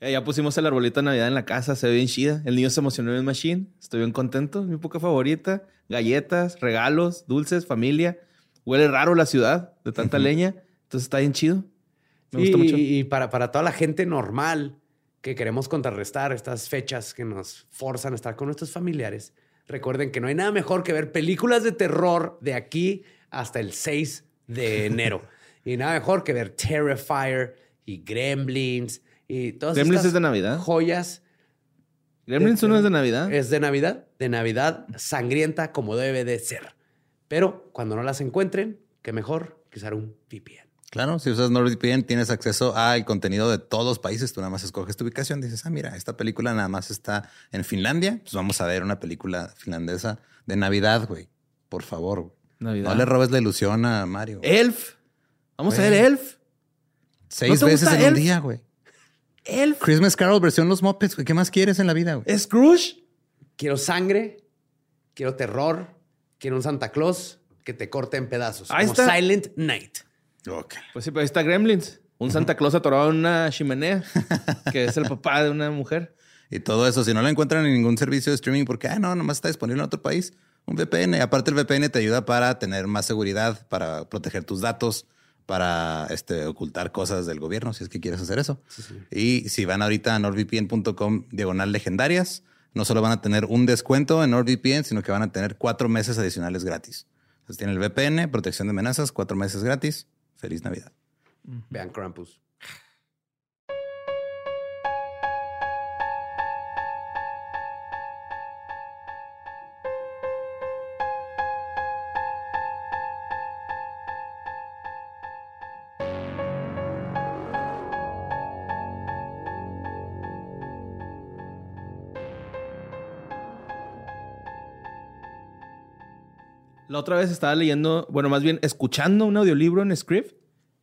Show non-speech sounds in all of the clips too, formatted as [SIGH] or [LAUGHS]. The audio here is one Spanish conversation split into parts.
Eh, ya pusimos el arbolito de Navidad en la casa, se ve bien chida. El niño se emocionó en Machine. Estoy bien contento. Mi época favorita. Galletas, regalos, dulces, familia. Huele raro la ciudad de tanta leña. Entonces está bien chido. Me gusta y, mucho. Y para, para toda la gente normal que queremos contrarrestar estas fechas que nos forzan a estar con nuestros familiares, recuerden que no hay nada mejor que ver películas de terror de aquí hasta el 6 de enero. [LAUGHS] y nada mejor que ver Terrifier y Gremlins y todas ¿Gremlins estas es de Navidad? joyas. Gremlins uno es de Navidad. Es de Navidad, de Navidad sangrienta como debe de ser. Pero cuando no las encuentren, qué mejor que usar un VPN. Claro, si usas NordVPN tienes acceso al contenido de todos los países. Tú nada más escoges tu ubicación. Dices, ah, mira, esta película nada más está en Finlandia. Pues vamos a ver una película finlandesa de Navidad, güey. Por favor. güey. Navidad. No le robes la ilusión a Mario. Elf. Vamos a ver Elf. Seis ¿no te veces en un día, güey. Elf. Christmas Carol versión Los Muppets. ¿Qué más quieres en la vida, güey? Scrooge. Quiero sangre, quiero terror, quiero un Santa Claus que te corte en pedazos. Ahí como está. Silent Night. Ok. Pues sí, pero ahí está Gremlins. Un Santa Claus atorado en una chimenea, [LAUGHS] que es el papá de una mujer. Y todo eso, si no lo encuentran en ningún servicio de streaming, porque, ah, no, nomás está disponible en otro país, un VPN. Y aparte el VPN te ayuda para tener más seguridad, para proteger tus datos, para este, ocultar cosas del gobierno, si es que quieres hacer eso. Y si van ahorita a nordvpn.com diagonal legendarias, no solo van a tener un descuento en NordVPN, sino que van a tener cuatro meses adicionales gratis. Entonces tienen el VPN, protección de amenazas, cuatro meses gratis. Feliz Navidad. Vean Krampus. La otra vez estaba leyendo, bueno, más bien escuchando un audiolibro en Script.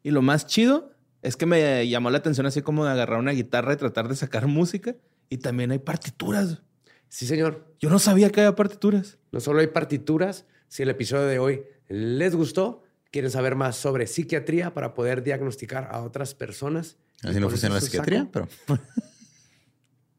Y lo más chido es que me llamó la atención así como de agarrar una guitarra y tratar de sacar música. Y también hay partituras. Sí, señor. Yo no sabía que había partituras. No solo hay partituras, si el episodio de hoy les gustó, quieren saber más sobre psiquiatría para poder diagnosticar a otras personas. Así no funciona la psiquiatría, saco, pero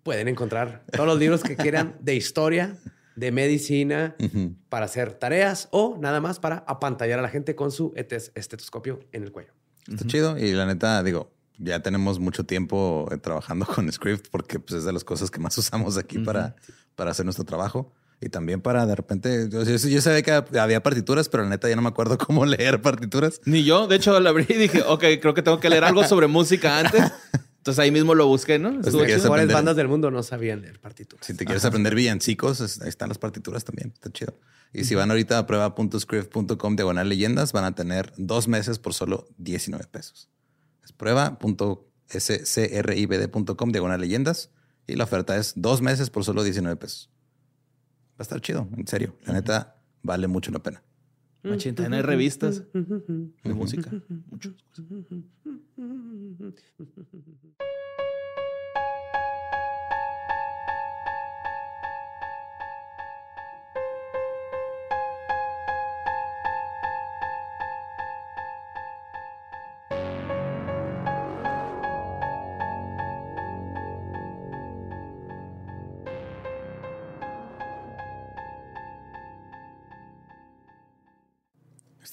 Pueden encontrar todos los libros que quieran de historia, de medicina, Ujú. para hacer tareas o nada más para apantallar a la gente con su estetoscopio en el cuello. Está chido. Y la neta, digo, ya tenemos mucho tiempo eh, trabajando [LAUGHS] con Script porque pues, es de las cosas que más [LAUGHS] usamos aquí para, para hacer nuestro trabajo. Y también para de repente, yo, yo, yo sabía que había partituras, pero la neta ya no me acuerdo [LAUGHS] cómo leer partituras. Ni yo. De hecho, la abrí y dije, ok, creo que tengo que leer algo sobre música antes. Entonces ahí mismo lo busqué, ¿no? Pues te Las mejores aprender. bandas del mundo no sabían leer partituras. Si te quieres aprender villancicos, ahí están las partituras también. Está chido. Y si van ahorita a prueba.script.com diagonal leyendas, van a tener dos meses por solo 19 pesos. Es prueba.scribd.com diagonal leyendas y la oferta es dos meses por solo 19 pesos. Va a estar chido, en serio. La neta vale mucho la pena. Machín, también hay revistas de música. Muchas cosas.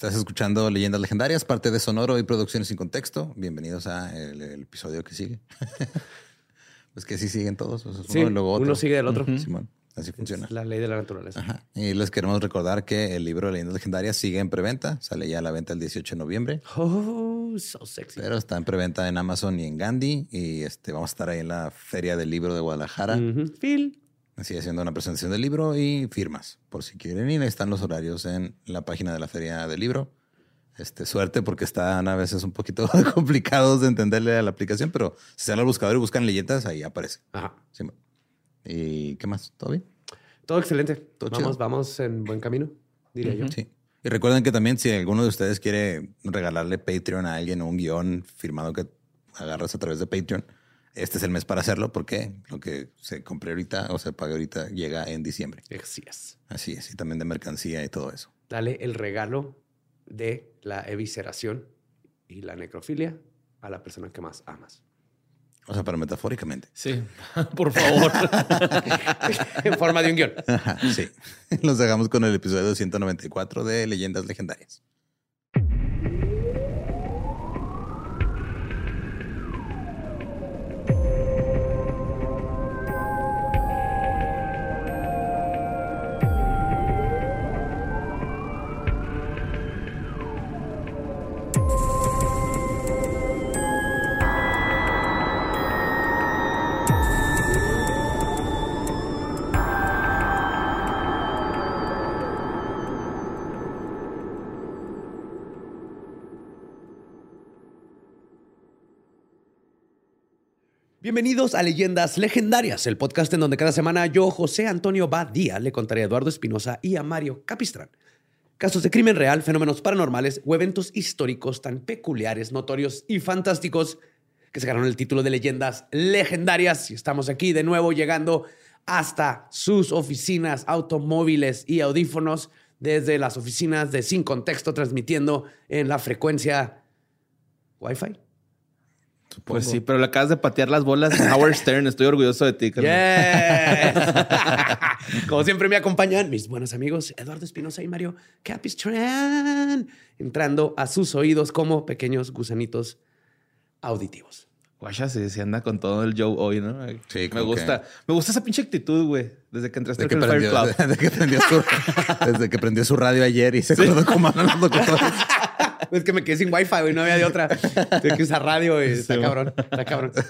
Estás escuchando Leyendas Legendarias, parte de Sonoro y Producciones sin Contexto. Bienvenidos a el, el episodio que sigue. [LAUGHS] pues que sí siguen todos. Sí, uno, y luego otro. uno sigue del otro. Simón, así funciona. Es la ley de la naturaleza. Ajá. Y les queremos recordar que el libro de Leyendas Legendarias sigue en preventa. Sale ya a la venta el 18 de noviembre. Oh, so sexy. Pero está en preventa en Amazon y en Gandhi. Y este vamos a estar ahí en la Feria del Libro de Guadalajara. Phil. Así haciendo una presentación del libro y firmas. Por si quieren ir, ahí están los horarios en la página de la Feria del Libro. Este, suerte porque están a veces un poquito [LAUGHS] complicados de entenderle a la aplicación, pero si salen al buscador y buscan leyendas, ahí aparece. Ajá. Sí. ¿Y qué más? ¿Todo bien? Todo excelente. Todo vamos, chido. vamos en buen camino, diría yo. Sí. Y recuerden que también si alguno de ustedes quiere regalarle Patreon a alguien o un guion firmado que agarras a través de Patreon, este es el mes para hacerlo porque lo que se compre ahorita o se pague ahorita llega en diciembre. Así es. Así es. Y también de mercancía y todo eso. Dale el regalo de la evisceración y la necrofilia a la persona que más amas. O sea, pero metafóricamente. Sí, [LAUGHS] por favor. [LAUGHS] en forma de un guion. Ajá, sí. [LAUGHS] Los dejamos con el episodio 194 de Leyendas Legendarias. Bienvenidos a Leyendas Legendarias, el podcast en donde cada semana yo, José Antonio Badía, le contaré a Eduardo Espinosa y a Mario Capistrán casos de crimen real, fenómenos paranormales o eventos históricos tan peculiares, notorios y fantásticos que se ganaron el título de Leyendas Legendarias. Y estamos aquí de nuevo llegando hasta sus oficinas, automóviles y audífonos desde las oficinas de Sin Contexto, transmitiendo en la frecuencia Wi-Fi. Pues sí, pero le acabas de patear las bolas Howard Stern. Estoy orgulloso de ti. Yes. [LAUGHS] Como siempre me acompañan mis buenos amigos Eduardo Espinosa y Mario Capistrán, entrando a sus oídos como pequeños gusanitos auditivos. Guacha, se, se anda con todo el Joe hoy, ¿no? Sí, me como gusta. Me gusta esa pinche actitud, güey. Desde que entraste De que, al Fire prendió, Club. [LAUGHS] de que prendió su, [LAUGHS] desde que prendió su radio ayer y se acordó cómo hablan los locutores. Es que me quedé sin wifi, güey, no había de otra. Tengo que usar radio, güey. Está Sí, cabrón, está cabrón. [LAUGHS]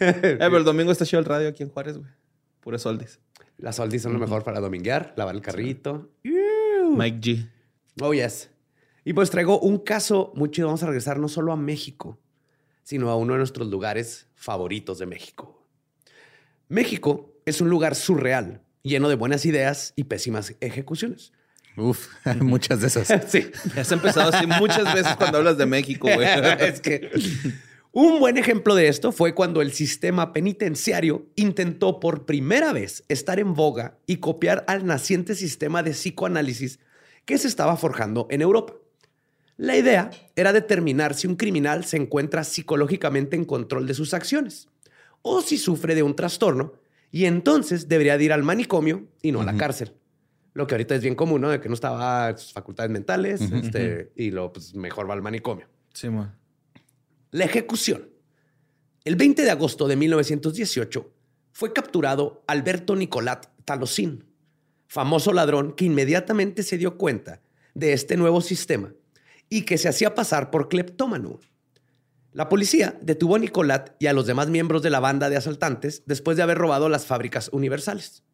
Eh, pero el domingo está chido el radio aquí en Juárez, güey. Puras oldies. Las oldies son lo mejor para dominguear, lavar el carrito. Mike G. Oh, yes. Y pues traigo un caso muy chido. Vamos a regresar no solo a México, sino a uno de nuestros lugares favoritos de México. México es un lugar surreal, lleno de buenas ideas y pésimas ejecuciones. Uf, [LAUGHS] muchas de esas. [LAUGHS] Sí. Has empezado así muchas veces cuando hablas de México, güey. [LAUGHS] es que un buen ejemplo de esto fue cuando el sistema penitenciario intentó por primera vez estar en boga y copiar al naciente sistema de psicoanálisis que se estaba forjando en Europa. La idea era determinar si un criminal se encuentra psicológicamente en control de sus acciones o si sufre de un trastorno y entonces debería de ir al manicomio y no a la cárcel. Lo que ahorita es bien común, ¿no? De que no estaba en sus facultades mentales este, y lo pues, mejor va al manicomio. Sí, man. La ejecución. El 20 de agosto de 1918 fue capturado Alberto Nicolat Talosín, famoso ladrón que inmediatamente se dio cuenta de este nuevo sistema y que se hacía pasar por cleptómano. La policía detuvo a Nicolat y a los demás miembros de la banda de asaltantes después de haber robado las fábricas universales.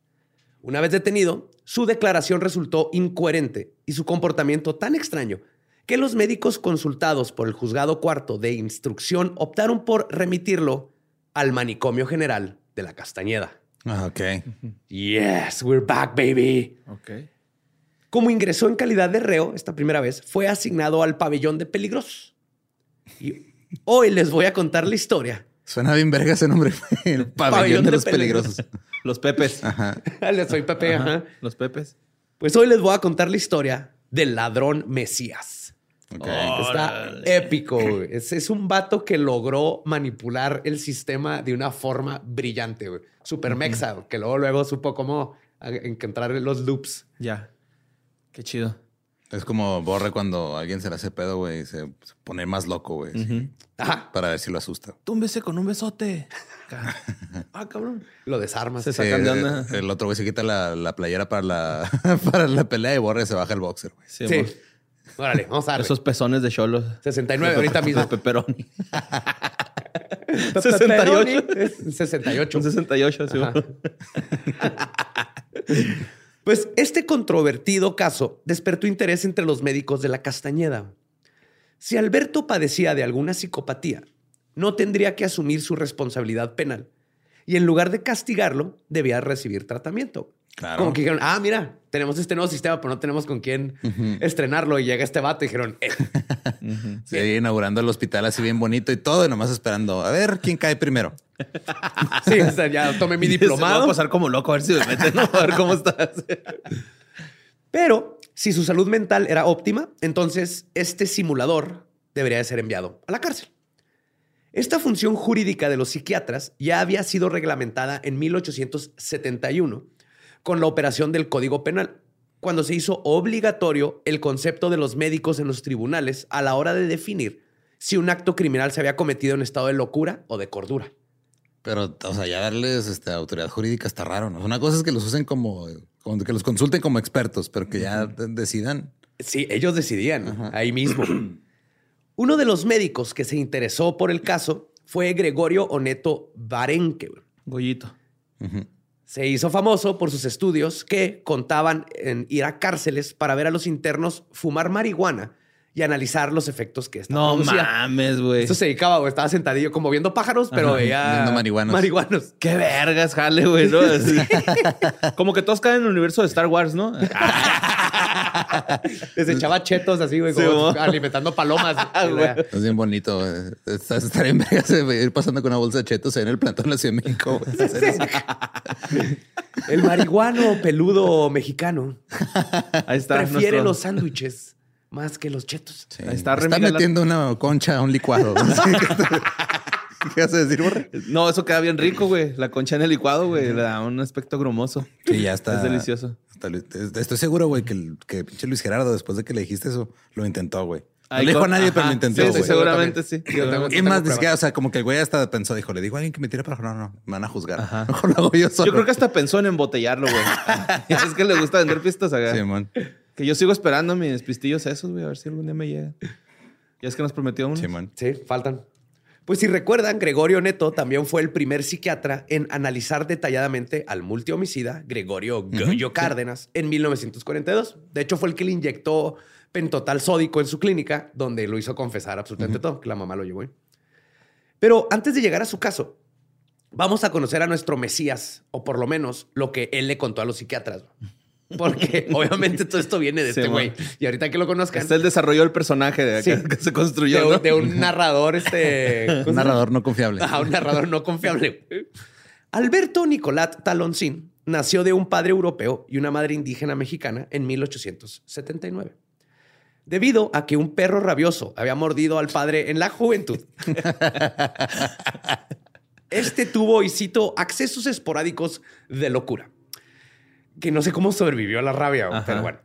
Una vez detenido, su declaración resultó incoherente y su comportamiento tan extraño que los médicos consultados por el juzgado cuarto de instrucción optaron por remitirlo al manicomio general de la Castañeda. Ah, ok. Yes, we're back, baby. Ok. Como ingresó en calidad de reo esta primera vez, fue asignado al pabellón de peligros. Y hoy les voy a contar la historia. Suena bien verga ese nombre. [LAUGHS] El pabellón, de, los peligrosos. Los Pepes. Ajá. [LAUGHS] Les soy Pepe. Ajá. ajá. Los Pepes. Pues hoy les voy a contar la historia del ladrón Mesías. Ok. Está épico. güey. Es, es un vato que logró manipular el sistema de una forma brillante. güey. Super mexa, güey, que luego, luego supo cómo a- encontrar los loops. Ya. Qué chido. Es como Borre cuando alguien se le hace pedo, güey, y se pone más loco, güey. Ajá. Para ver si lo asusta. Túmbese con un besote. [LAUGHS] ah, cabrón. Lo desarmas. Se Sí, sacan de onda. el, otro güey se quita la, la playera para la, [LAUGHS] para la pelea y Borre se baja el boxer, güey. Sí, Sí. Órale, vamos a darle. Esos pezones de cholos. 69 ahorita mismo. Pepperoni. 68. Es 68. Un 68, sí. [LAUGHS] Pues este controvertido caso despertó interés entre los médicos de la Castañeda. Si Alberto padecía de alguna psicopatía, no tendría que asumir su responsabilidad penal y en lugar de castigarlo, debía recibir tratamiento. Claro. Como que dijeron, ah, mira, tenemos este nuevo sistema, pero no tenemos con quién estrenarlo. Y llega este vato y dijeron, eh, [LAUGHS] Sí, inaugurando el hospital así bien bonito y todo, y nomás esperando. A ver quién cae primero. [LAUGHS] sí, o sea, ya tomé mi [LAUGHS] Se va a diplomado. pasar como loco a ver si me meten, ¿no? A ver cómo estás. Pero si su salud mental era óptima, entonces este simulador debería de ser enviado a la cárcel. Esta función jurídica de los psiquiatras ya había sido reglamentada en 1871 con la operación del Código Penal, cuando se hizo obligatorio el concepto de los médicos en los tribunales a la hora de definir si un acto criminal se había cometido en estado de locura o de cordura. Pero, o sea, ya darles este, autoridad jurídica está raro, ¿no? Una cosa es que los usen como, como que los consulten como expertos, pero que ya de- decidan. Sí, ellos decidían ahí mismo. Uno de los médicos que se interesó por el caso fue Gregorio Oneto Barenque. Goyito. Se hizo famoso por sus estudios que contaban en ir a cárceles para ver a los internos fumar marihuana y analizar los efectos que esta No producía. mames, güey. Esto se dedicaba, güey, estaba sentadillo como viendo pájaros, pero veía viendo marihuanos. marihuanos. Qué vergas, jale, güey, ¿no? [LAUGHS] Así. Como que todos caen en el universo de Star Wars, ¿no? [LAUGHS] [LAUGHS] Les echaba chetos así, güey, Sí, como mo. alimentando palomas. [LAUGHS] güey. Es bien bonito. bien vergas, eh, ir pasando con una bolsa de chetos ahí en el plantón de la Ciudad de México. [LAUGHS] El marihuano peludo mexicano Ahí está. prefiere nuestro- los sándwiches más que los chetos. Sí. Ahí está, está metiendo una concha a un licuado. [LAUGHS] ¿Qué vas a decir, Borre? No, eso queda bien rico, güey. La concha en el licuado, güey, le da un aspecto grumoso. Sí, ya está. Es delicioso. está- estoy seguro, güey, que, que pinche Luis Gerardo, después de que le dijiste eso, lo intentó, güey. No le dijo a nadie, pero lo intentó, Sí, güey. sí, seguramente sí. Yo tengo- Y tengo más, siquiera, o sea, como que el güey hasta pensó, dijo, le digo a alguien que me tire para. No, no, me van a juzgar. Ajá. Mejor lo hago yo solo. Yo creo que hasta pensó en embotellarlo, güey. [LAUGHS] es que le gusta vender pistas acá. Sí, man. Que yo sigo esperando mis pistillos esos, güey, a ver si algún día me llega. Ya es que nos prometió uno. Sí, man. Sí, faltan. Pues si recuerdan, Gregorio Neto también fue el primer psiquiatra en analizar detalladamente al multihomicida Gregorio Goyo Cárdenas en 1942. De hecho, fue el que le inyectó pentotal sódico en su clínica, donde lo hizo confesar absolutamente todo, que la mamá lo llevó. Pero antes de llegar a su caso, vamos a conocer a nuestro Mesías, o por lo menos lo que él le contó a los psiquiatras. Porque [LAUGHS] obviamente todo esto viene de Sí, este güey. Y ahorita que lo conozcan, Este es el desarrollo del personaje de Sí. que, se de, construyó. un- ¿no? de un narrador, este. [LAUGHS] ¿cómo se Un narrador no confiable. Un narrador no confiable. Alberto Nicolat Taloncín nació de un padre europeo y una madre indígena mexicana en 1879. Debido a que un perro rabioso había mordido al padre en la juventud. [LAUGHS] Este tuvo, y cito, accesos esporádicos de locura. Que no sé cómo sobrevivió a la rabia, Ajá. pero bueno.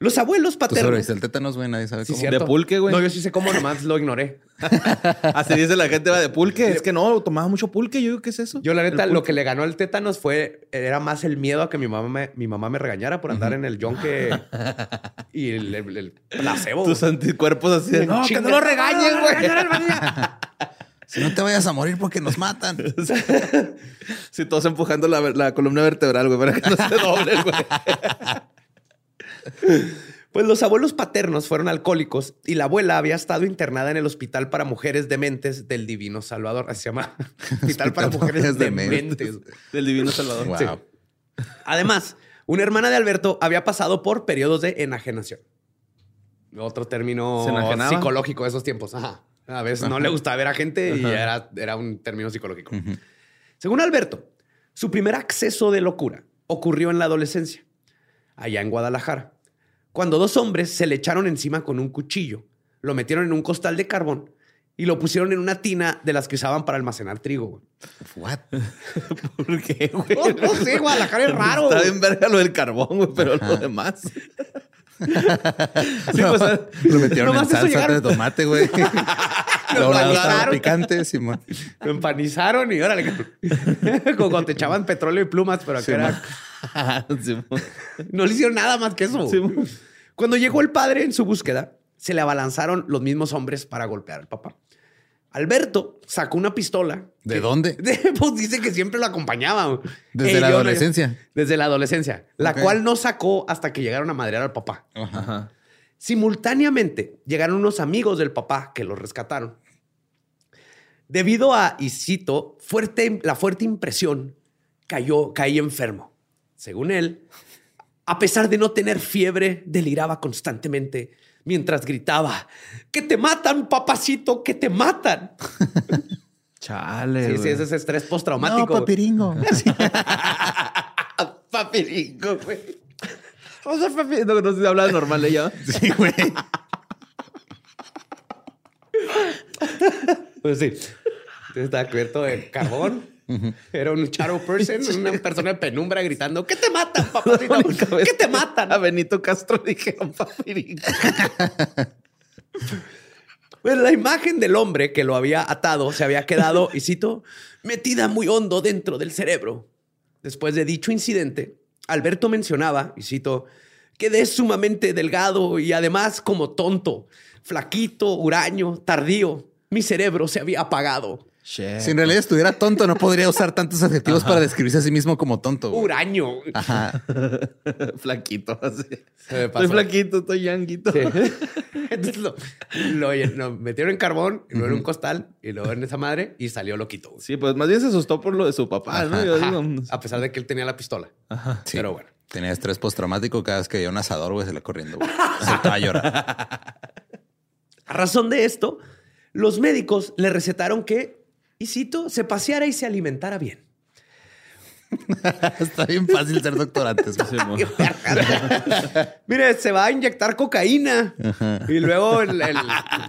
Los abuelos Tú paternos. el tétanos, güey, nadie sabe Sí, cómo. cierto. De pulque, güey. No, yo sí sé cómo, nomás lo ignoré. [LAUGHS] Así dice la gente va de pulque. Es que no, tomaba mucho pulque. Yo digo, ¿qué es eso? Yo, la neta, lo que le ganó el tétanos fue, era más el miedo a que mi mamá me, mi mamá me regañara por andar en el yonque [LAUGHS] y el, el- el placebo. Tus anticuerpos así de, no, que no lo regañen, no, güey. [LAUGHS] Si no te vayas a morir porque nos matan. [LAUGHS] Sí, todos empujando la, la columna vertebral, güey, para que no se doble, güey. Pues los abuelos paternos fueron alcohólicos y la abuela había estado internada en el Hospital para Mujeres Dementes del Divino Salvador. Así se llama. [LAUGHS] Hospital para Mujeres Dementes. Del divino salvador. Wow. Sí. Además, una hermana de Alberto había pasado por periodos de enajenación. Otro término psicológico de esos tiempos. Ajá. A veces no le gustaba ver a gente y era, era un término psicológico. Según Alberto, su primer acceso de locura ocurrió en la adolescencia, allá en Guadalajara, cuando dos hombres se le echaron encima con un cuchillo, lo metieron en un costal de carbón y lo pusieron en una tina de las que usaban para almacenar trigo. güey. What? [LAUGHS] ¿Por qué, güey? No, no sé, Guadalajara es raro. Está bien verga lo del carbón, güey, pero lo demás. [LAUGHS] Sí, Lo metieron en salsa llegaron. de tomate, güey. [LAUGHS] Estaba empanizaron. picante, Simón. Lo empanizaron y órale. Como cuando te echaban petróleo y plumas, pero acá era... No le hicieron nada más que eso. Cuando llegó el padre en su búsqueda, se le abalanzaron los mismos hombres para golpear al papá. Alberto sacó una pistola. ¿De que- dónde? [LAUGHS] De- pues dice que siempre lo acompañaba. Desde Eh, la no- adolescencia. desde la adolescencia. La cual no sacó hasta que llegaron a madrear al papá. Ajá. Simultáneamente llegaron unos amigos del papá que lo rescataron. Debido a, y cito, fuerte, la fuerte impresión, cayó, caí enfermo. Según él, a pesar de no tener fiebre, deliraba constantemente mientras gritaba, que te matan, papacito, que te matan. [LAUGHS] Chale. Sí, sí, ese es estrés postraumático. No, papiringo. [LAUGHS] [LAUGHS] Papiringo, güey. O sea, papi, no, no se habla normal ella. Sí, güey. Pues sí. Entonces estaba cubierto de carbón. Era un shadow person, [LAUGHS] una persona de penumbra gritando, ¿qué te matan, papacito? [LAUGHS] ¿Qué te matan? A Benito Castro dijeron papiringo. [LAUGHS] Pues la imagen del hombre que lo había atado se había quedado, y cito, metida muy hondo dentro del cerebro. Después de dicho incidente, Alberto mencionaba, y cito, quedé sumamente delgado y además como tonto, flaquito, huraño, tardío. Mi cerebro se había apagado. Si en realidad estuviera tonto, no podría usar tantos adjetivos para describirse a sí mismo como tonto. güey. Huraño. Ajá. [LAUGHS] Flaquito, así. Se me pasó. Estoy flaquito, estoy yanguito. Sí. [LAUGHS] Entonces lo, lo- lo metieron en carbón, y luego en un costal, y luego en esa madre, y salió loquito. güey. Sí, pues más bien se asustó por lo de su papá, ¿no? Yo Ajá. digo, A pesar de que él tenía la pistola. Sí. Pero bueno. Tenía estrés postraumático cada vez que veía un asador, güey, se le corriendo, güey. Se estaba a llorar. [LAUGHS] A razón de esto, los médicos le recetaron que, y cito, se paseara y se alimentara bien. [LAUGHS] Está bien fácil ser doctor antes. [LAUGHS] Mire, se va a inyectar cocaína. Y luego el- el-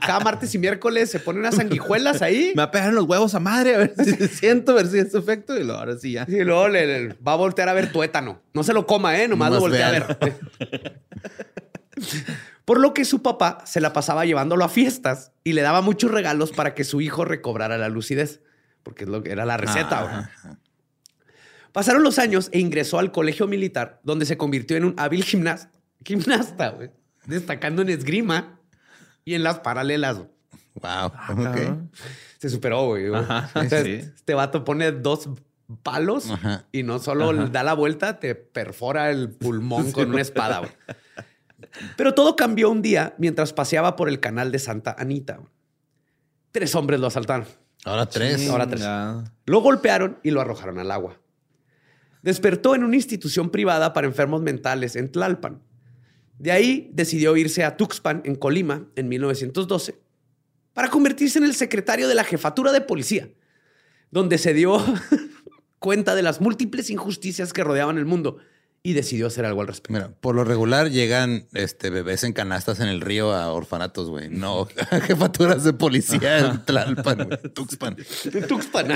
cada martes y miércoles se pone unas sanguijuelas ahí. Me va a pegar en los huevos a madre, a ver si [LAUGHS] siento, a ver si es efecto. Y luego, ahora sí ya. Y luego le, le- va a voltear a ver tuétano. No se lo coma, ¿eh? Nomás, lo voltea a ver. Por lo que su papá se la pasaba llevándolo a fiestas y le daba muchos regalos para que su hijo recobrara la lucidez, porque es lo que era la receta. Ajá. Pasaron los años e ingresó al colegio militar, donde se convirtió en un hábil gimnasta, destacando en esgrima y en las paralelas. Wow. cabrón. Se superó, güey. sí. Este vato pone dos palos Ajá. y no solo Ajá. da la vuelta, te perfora el pulmón con una espada. güey. Pero todo cambió un día mientras paseaba por el canal de Santa Anita. Tres hombres lo asaltaron. Ahora tres. Ahora tres. Ya. Lo golpearon y lo arrojaron al agua. Despertó en una institución privada para enfermos mentales en Tlalpan. De ahí decidió irse a Tuxpan, en Colima, en 1912, para convertirse en el secretario de la jefatura de policía, donde se dio [LAUGHS] cuenta de las múltiples injusticias que rodeaban el mundo y decidió hacer algo al respecto. Mira, por lo regular llegan este, bebés en canastas en el río a orfanatos, güey. No a [LAUGHS] jefaturas de policía en Tlalpan, güey. [LAUGHS] Tuxpan. En Tuxpan.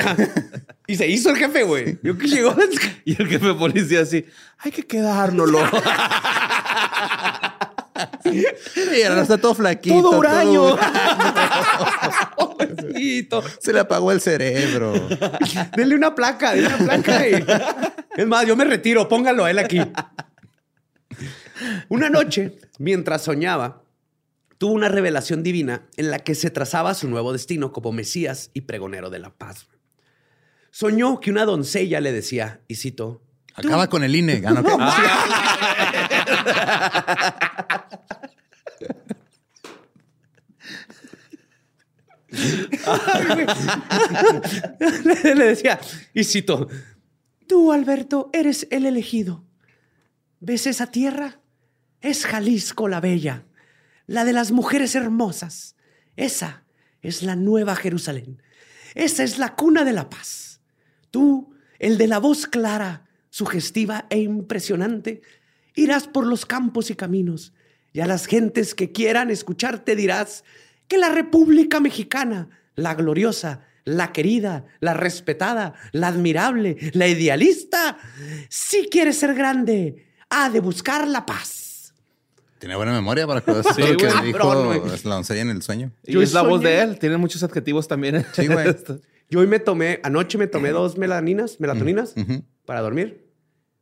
y se hizo el jefe, güey. Yo que llegó. [LAUGHS] Y el jefe de policía así, hay que quedárnoslo. Y ahora está todo flaquito. Todo huraño. [LAUGHS] Pobrecito. Se le apagó el cerebro. Denle una placa, denle una placa. y- Es más, yo me retiro, póngalo a él aquí. Una noche, mientras soñaba, tuvo una revelación divina en la que se trazaba su nuevo destino como Mesías y pregonero de la paz. Soñó que una doncella le decía, y cito, Acaba con el INE. Ah, no, ¿qué? [LAUGHS] le le decía, y cito, tú, Alberto, eres el elegido. ¿Ves esa tierra? Es Jalisco la bella, la de las mujeres hermosas. Esa es la nueva Jerusalén. Esa es la cuna de la paz. Tú, el de la voz clara, sugestiva e impresionante, irás por los campos y caminos, y a las gentes que quieran escucharte dirás que la República Mexicana, la gloriosa, la querida, la respetada, la admirable, la idealista, si quiere ser grande, ha de buscar la paz. Tiene buena memoria para que sí, güey, que cabrón, dijo güey. la doncella en el sueño. Y Yo es la voz de él. Tiene muchos adjetivos también. Sí, güey. [LAUGHS] Yo hoy me tomé, anoche me tomé dos melaninas, melatoninas para dormir,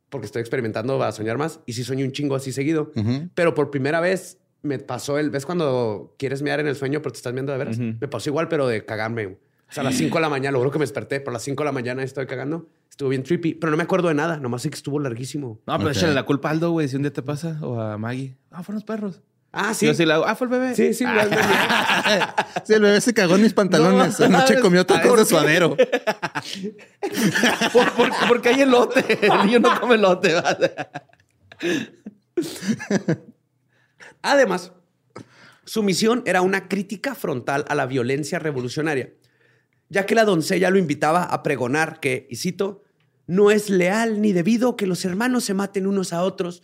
porque estoy experimentando a soñar más y sí sueño un chingo así seguido. Pero por primera vez me pasó el, ¿ves cuando quieres mear en el sueño pero te estás viendo de veras? Me pasó igual, pero de cagarme. O sea, a las 5 de la mañana, logro que me desperté, pero a las 5 de la mañana estoy cagando. Estuvo bien trippy, pero no me acuerdo de nada, nomás sé que estuvo larguísimo. No, pero Ok. échale la culpa a Aldo, güey, si un día te pasa. O a Maggie. Ah, fueron los perros. Ah, Sí. Yo sí le hago. Ah, fue el bebé. Sí, sí, güey. [LAUGHS] Sí, el bebé se cagó en mis pantalones. No, Anoche comió tacos de suadero. Por- por- porque hay elote. El niño no come elote. ¿vale? Además, su misión era una crítica frontal a la violencia revolucionaria, ya que la doncella lo invitaba a pregonar que, y cito, no es leal ni debido que los hermanos se maten unos a otros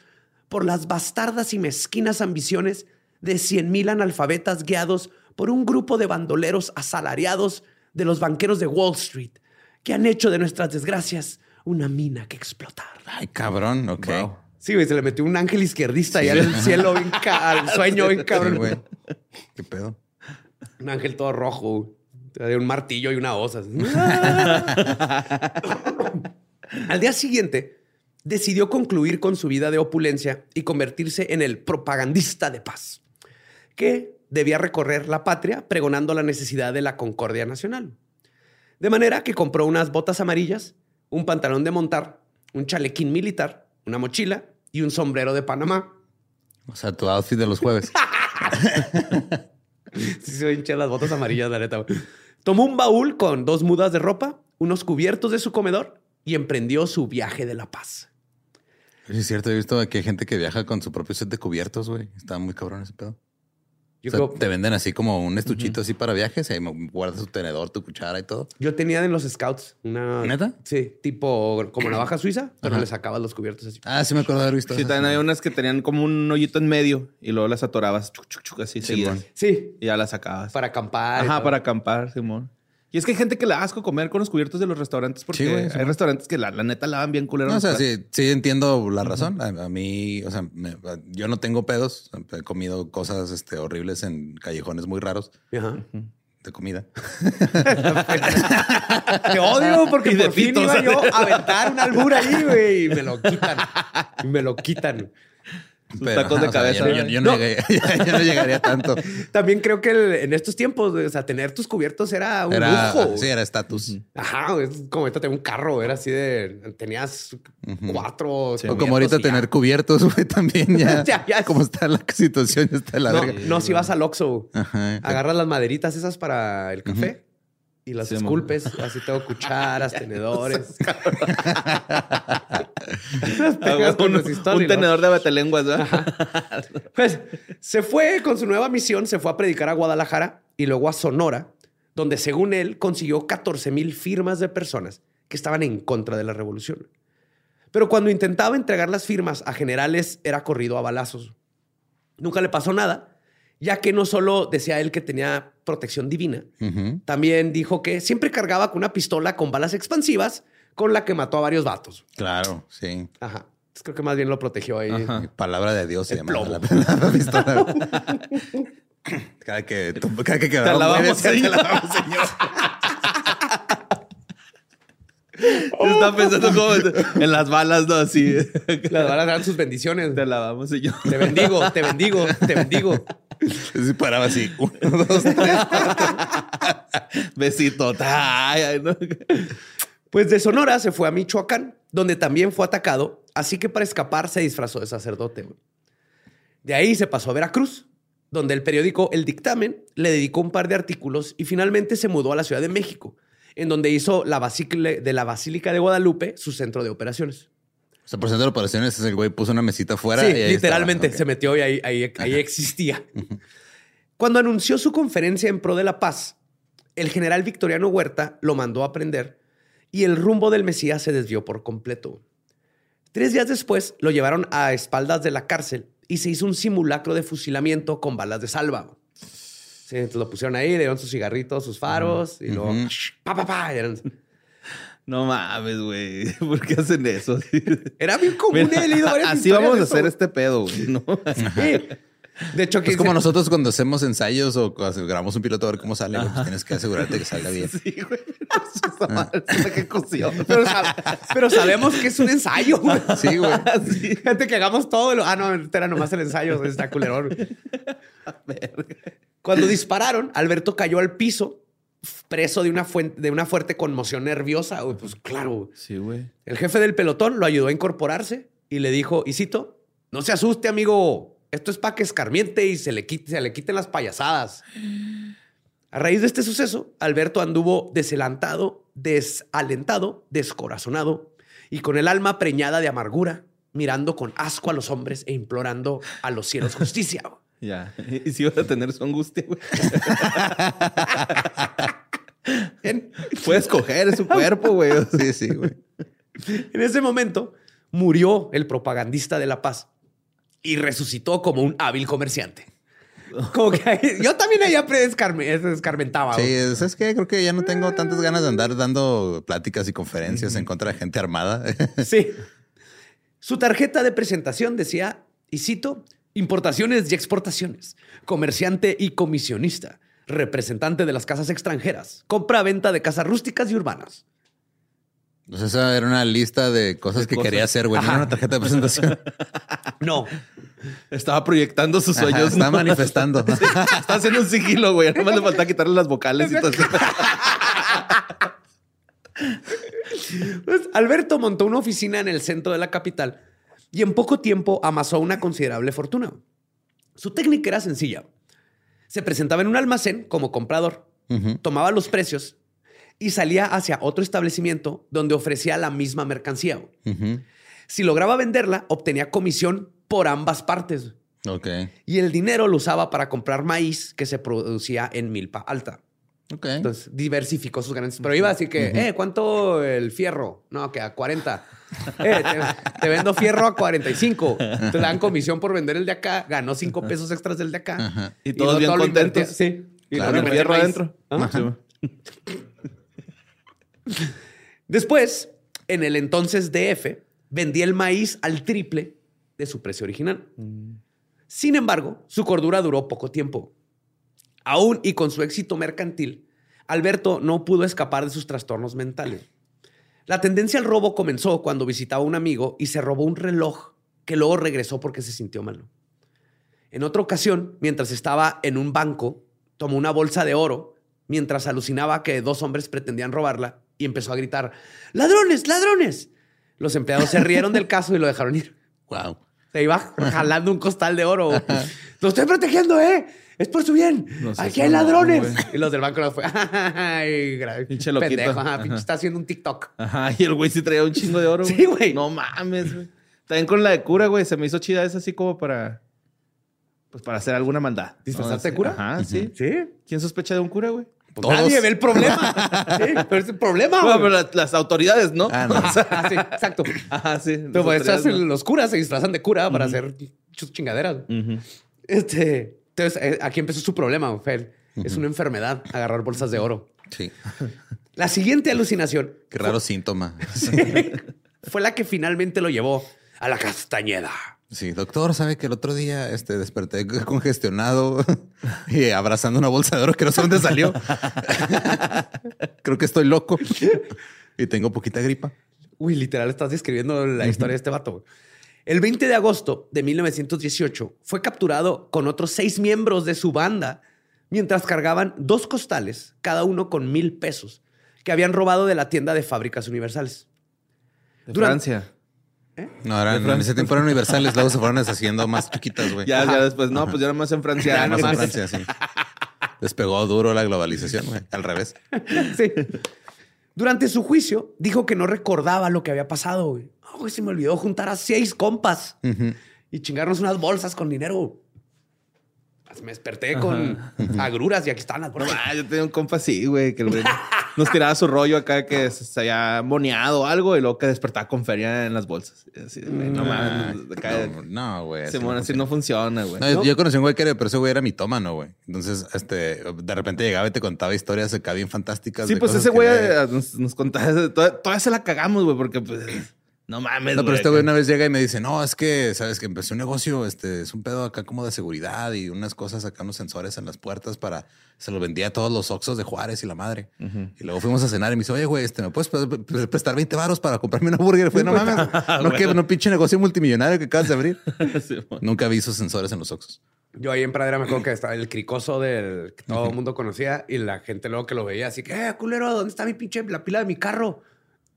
por las bastardas y mezquinas ambiciones de cien mil analfabetas guiados por un grupo de bandoleros asalariados de los banqueros de Wall Street, que han hecho de nuestras desgracias una mina que explotar. Ay, cabrón. Ok. Wow. Sí, güey, se le metió un ángel izquierdista allá en el cielo, al [LAUGHS] sueño, bien Sí, cabrón. güey. ¿Qué pedo? Un ángel todo rojo, de un martillo y una osa. [LAUGHS] [LAUGHS] Al día siguiente, decidió concluir con su vida de opulencia y convertirse en el propagandista de paz, que debía recorrer la patria pregonando la necesidad de la concordia nacional. De manera que compró unas botas amarillas, un pantalón de montar, un chalequín militar, una mochila y un sombrero de Panamá. O sea, tu outfit de los jueves. [LAUGHS] Sí, se hincha las botas amarillas, la neta. Tomó un baúl con dos mudas de ropa, unos cubiertos de su comedor y emprendió su viaje de la paz. Sí, es cierto. He visto que hay gente que viaja con su propio set de cubiertos, güey. Está muy cabrón ese pedo. Yo, O sea, creo- te venden así como un estuchito así para viajes. Ahí guardas tu tenedor, tu cuchara y todo. yo tenía en los scouts una. ¿Neta? Sí, tipo como navaja suiza, pero Ajá. le sacabas los cubiertos así. Ah, sí me acuerdo de haber visto. Sí, también hay unas que tenían como un hoyito en medio y luego las atorabas chuc, chuc, chuc, así bueno. Sí, Y ya las sacabas. para acampar. Ajá, para acampar, Simón. Y es que hay gente que le da asco comer con los cubiertos de los restaurantes porque Sí, güey, hay restaurantes que la, la neta lavan bien culero. No, o sea, sí, sí entiendo la razón. A, a mí, o sea, me- yo no tengo pedos. He comido cosas este, horribles en callejones muy raros Ajá. de comida. [LAUGHS] Te odio porque Y de por fin iba yo a aventar un albur ahí, güey, y me lo quitan. [LAUGHS] Y me lo quitan. Sus tacos de o sea, cabeza, yo, yo- yo no, ¿no? llegué- [LAUGHS] yo no llegaría tanto. También creo que el- en estos tiempos, o sea, tener tus cubiertos era un Era, lujo. sí, era estatus. Ajá, es como ahorita tengo un carro, era así de. Tenías cuatro. O cubiertos como ahorita tener cubiertos, [LAUGHS] güey, también ya. [LAUGHS] Ya, ya. Como está la situación, ya está la No, verga. no, si vas al Oxxo, Ajá. agarras las maderitas esas para el café y las Sí, esculpes. [LAUGHS] Así tengo cucharas, tenedores. [LAUGHS] Las Ah, pegas con un, tenedor de batelenguas, ¿verdad? [LAUGHS] Pues se fue con su nueva misión, se fue a predicar a Guadalajara y luego a Sonora, donde según él consiguió 14 mil firmas de personas que estaban en contra de la revolución. Pero cuando intentaba entregar las firmas a generales era corrido a balazos. Nunca le pasó nada, ya que no solo decía él que tenía protección divina, también dijo que siempre cargaba con una pistola con balas expansivas con la que mató a varios vatos. Claro, sí. Ajá. Entonces, creo que más bien lo protegió ahí. Ajá. Palabra de Dios se llama la, la pistola. [LAUGHS] Cada que, cada que quedaba Te alabamos, decía, señor. "Te alabamos, [LAUGHS] señor". Yo estaba pensando como en las balas, ¿no? Así. Las balas eran sus bendiciones. Te alabamos, señor. Te bendigo, te bendigo, te bendigo. Sí, paraba así. Uno, dos, tres. Besito. Pues de Sonora se fue a Michoacán, donde también fue atacado, así que para escapar se disfrazó de sacerdote. De ahí se pasó a Veracruz, donde el periódico El Dictamen le dedicó un par de artículos y finalmente se mudó a la Ciudad de México, en donde hizo la de la Basílica de Guadalupe su centro de operaciones. O sea, por centro de operaciones es el güey puso una mesita afuera. sí, y ahí literalmente se metió y ahí, ahí- ahí existía. [LAUGHS] Cuando anunció su conferencia en pro de la paz, el general Victoriano Huerta lo mandó a prender y el rumbo del Mesías se desvió por completo. Tres días después lo llevaron a espaldas de la cárcel y se hizo un simulacro de fusilamiento con balas de salva. Sí, entonces lo pusieron ahí, le dieron sus cigarritos, sus faros y luego Ujú. pa, pa, pa, y eran- No mames, güey. [LAUGHS] ¿Por qué hacen eso? [LAUGHS] Era bien común. Mira, he leído varias así vamos a hacer este pedo, güey. ¿no? [LAUGHS] Sí. De hecho, aquí Es como dice- nosotros cuando hacemos ensayos o cuando grabamos un piloto a ver cómo sale, güey, pues tienes que asegurarte que salga bien. Sí, güey. Una ejecución. Pero, sab- pero sabemos que es un ensayo. güey. Sí, güey. Sí. Fíjate que hagamos todo. Lo... Ah, no, era nomás el ensayo. Está culerón. Cuando dispararon, Alberto cayó al piso, preso de una, fuente, de una fuerte conmoción nerviosa. güey. Pues claro. Sí, güey. El jefe del pelotón lo ayudó a incorporarse y le dijo, y cito, no se asuste, amigo. Esto es para que escarmiente y se le, quite, se le quiten las payasadas. A raíz de este suceso, Alberto anduvo desalentado, desalentado, descorazonado y con el alma preñada de amargura, mirando con asco a los hombres e implorando a los cielos justicia. [LAUGHS] Ya. [LAUGHS] Y si vas a tener su angustia, güey. [LAUGHS] En, Puedes coger es su cuerpo, güey. Sí, sí, güey. en ese momento murió el propagandista de la paz y resucitó como un hábil comerciante. Como que yo también allá descarmentaba. Sí, ¿sabes qué? Creo que ya no tengo tantas ganas de andar dando pláticas y conferencias en contra de gente armada. [LAUGHS] Sí. Su tarjeta de presentación decía, y cito, importaciones y exportaciones, comerciante y comisionista, representante de las casas extranjeras, compra-venta de casas rústicas y urbanas. Pues esa era una lista de cosas que cosas. quería hacer, güey. No era una tarjeta de presentación. [LAUGHS] No, Estaba proyectando sus Ajá, sueños. está ¿no? manifestando. [LAUGHS] Sí, está haciendo un sigilo, güey. Nada más le falta quitarle las vocales y todo eso. [LAUGHS] Pues, Alberto montó una oficina en el centro de la capital y en poco tiempo amasó una considerable fortuna. Su técnica era sencilla. Se presentaba en un almacén como comprador, tomaba los precios y salía hacia otro establecimiento donde ofrecía la misma mercancía. Si lograba venderla, obtenía comisión por ambas partes. Ok. Y el dinero lo usaba para comprar maíz que se producía en milpa alta. Ok. Entonces diversificó sus ganancias. Pero iba así que, eh, ¿cuánto el fierro? No, que a 40. Eh, te, te vendo fierro a 45. Te dan comisión por vender el de acá. Ganó 5 pesos extras del de acá. Ajá. Y todos bien todo contentos. Sí. Y Claro, el fierro adentro. Después, en el entonces DF, vendía el maíz al triple de su precio original. Sin embargo, su cordura duró poco tiempo. Aún y con su éxito mercantil, Alberto no pudo escapar de sus trastornos mentales. La tendencia al robo comenzó cuando visitaba a un amigo y se robó un reloj que luego regresó porque se sintió malo. En otra ocasión, mientras estaba en un banco, tomó una bolsa de oro mientras alucinaba que dos hombres pretendían robarla y empezó a gritar, ¡Ladrones, ladrones! Los empleados se rieron del caso y lo dejaron ir. Wow. Se iba jalando un costal de oro. Lo estoy protegiendo, ¿eh? Es por su bien. No Aquí hay ladrones. y los del banco los fue. [LAUGHS] Ay, Pinche loquito. pendejo. Ajá, pinche está haciendo un TikTok. Ajá, y el güey sí traía un chingo de oro. Sí, güey. No mames, güey. También con la de cura, güey. Se me hizo chida esa así como para... Pues para hacer alguna maldad. ¿Disfrazarte de cura? Ajá, sí. Sí. ¿Quién sospecha de un cura, güey? Pues. Nadie ve el problema. [LAUGHS] sí, pero es el problema. Bueno, pero la- las autoridades, ¿no? Ah, no. [LAUGHS] Ah, sí, exacto. Ajá, sí. Pero pues, ¿no? los curas, se disfrazan de cura para hacer sus chingaderas. Ujú. Este, entonces, eh, aquí empezó su problema, Fer. Es una enfermedad agarrar bolsas de oro. Sí. [LAUGHS] La siguiente alucinación Qué raro síntoma. [LAUGHS] fue la que finalmente lo llevó a la Castañeda. Sí, doctor, sabe que el otro día este, desperté congestionado [LAUGHS] y abrazando una bolsa de oro que no sé dónde salió. Creo que estoy loco y tengo poquita gripa. Uy, literal, estás describiendo la historia de este vato. El 20 de agosto de 1918 fue capturado con otros seis miembros de su banda mientras cargaban dos costales, cada uno con mil pesos, que habían robado de la tienda de fábricas universales. De Durante- Francia. No, eran, en ese tiempo eran universales, luego se fueron deshaciendo más chiquitas, güey. Ya, ya después, no, pues ya nada más en Francia. Ya ¿no? más en nomás. Francia, sí. Despegó duro la globalización, güey. Al revés. [LAUGHS] Sí. Durante su juicio, dijo que no recordaba lo que había pasado. Güey. Güey, se me olvidó juntar a seis compas y chingarnos unas bolsas con dinero. Me desperté con agruras y aquí están las bolsas. yo tenía un compa así, güey, que el güey [LAUGHS] nos tiraba su rollo acá que se había moneado o algo y luego que despertaba con feria en las bolsas. Y así, güey, no mames. acá- No, no, güey. no así no funciona, güey. No, Yo conocí a un güey que era, pero ese güey era mitómano, güey. Entonces, este, de repente llegaba y te contaba historias acá bien fantásticas. Sí, de pues cosas ese güey eh, nos, nos contaba, todavía, todavía se la cagamos, güey, porque pues, no mames, No, pero güey, este güey una vez llega y me dice, no, es que, sabes que empecé un negocio, este, es un pedo acá como de seguridad y unas cosas acá, unos sensores en las puertas para, se los vendía a todos los Oxxos de Juárez y la madre. Y luego fuimos a cenar y me dice, oye, güey, este, ¿me puedes pre- pre- prestar 20 varos para comprarme una burger? Fue, no [LAUGHS] mames, [LAUGHS] no, que, no pinche negocio multimillonario que acabas de abrir. [LAUGHS] Simón. Nunca vi esos sensores en los Oxxos. Yo ahí en Pradera me acuerdo que estaba el cricoso del que todo el mundo conocía y la gente luego que lo veía así que, eh, culero, ¿dónde está mi pinche, la pila de mi carro?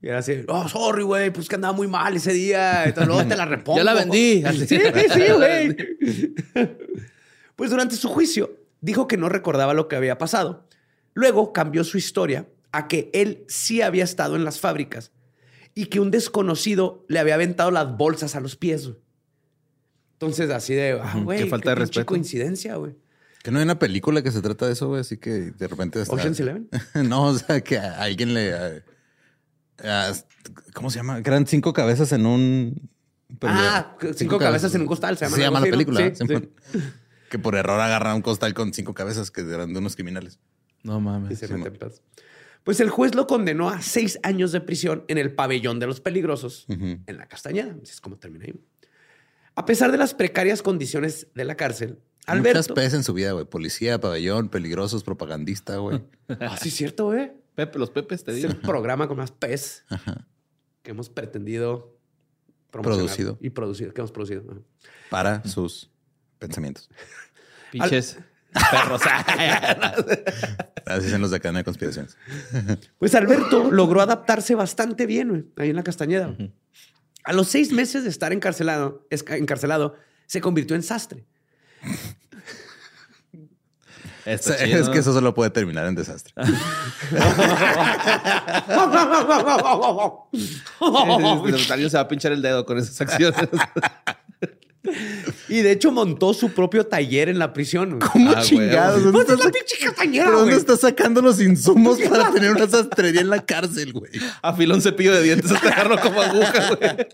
Y era así, oh, sorry, güey, pues que andaba muy mal ese día. Entonces luego te la [LAUGHS] repongo. Ya la vendí. Sí, sí, güey. pues durante su juicio dijo que no recordaba lo que había pasado. Luego cambió su historia a que él sí había estado en las fábricas y que un desconocido le había aventado las bolsas a los pies. Entonces, así de, ah, güey, qué qué falta de respeto. coincidencia, güey. Que no hay una película que se trata de eso, güey, así que de repente... está- Ocean's Eleven. [LAUGHS] no, o sea, que a alguien le... eh, eh, ¿Cómo se llama? Que eran cinco cabezas en un... Ah, cinco cabezas en un costal, se llama Se algo llama la así, ¿no? película. Sí, ¿eh? [LAUGHS] Que por error agarra un costal con cinco cabezas que eran de unos criminales. No Y mames. se Sí, mete en pedos. Pues el juez lo condenó a seis años de prisión en el pabellón de los peligrosos, en la Castañeda. Así es como termina ahí. A pesar de las precarias condiciones de la cárcel, Muchas Alberto. P's en su vida, güey. Policía, pabellón, peligrosos, propagandista, güey. [LAUGHS] Ah, sí, es cierto, güey. Pepe, los Pepes, te Es digo. el programa con más pez Ajá. que hemos pretendido Producido. Y producido, que hemos producido. Ajá. Para sus pensamientos. [LAUGHS] Pinches perros. [LAUGHS] Así dicen los de cadena de conspiraciones. [LAUGHS] Pues Alberto logró adaptarse bastante bien ahí en la Castañeda. A los seis meses de estar encarcelado, encarcelado, se convirtió en sastre. Está chido. es que eso solo puede terminar en desastre. Sí, sí, Alguien se va a pinchar el dedo con esas acciones. Y de hecho montó su propio taller en la prisión. güey. ¿Cómo Ah, chingados? güey. ¿Dónde ¿Dónde está es la sac- pinche castañera, ¿Pero dónde güey? está sacando los insumos para [LAUGHS] tener una sastrería en la cárcel, güey? Afiló un cepillo de dientes hasta agarrarlo como aguja, güey.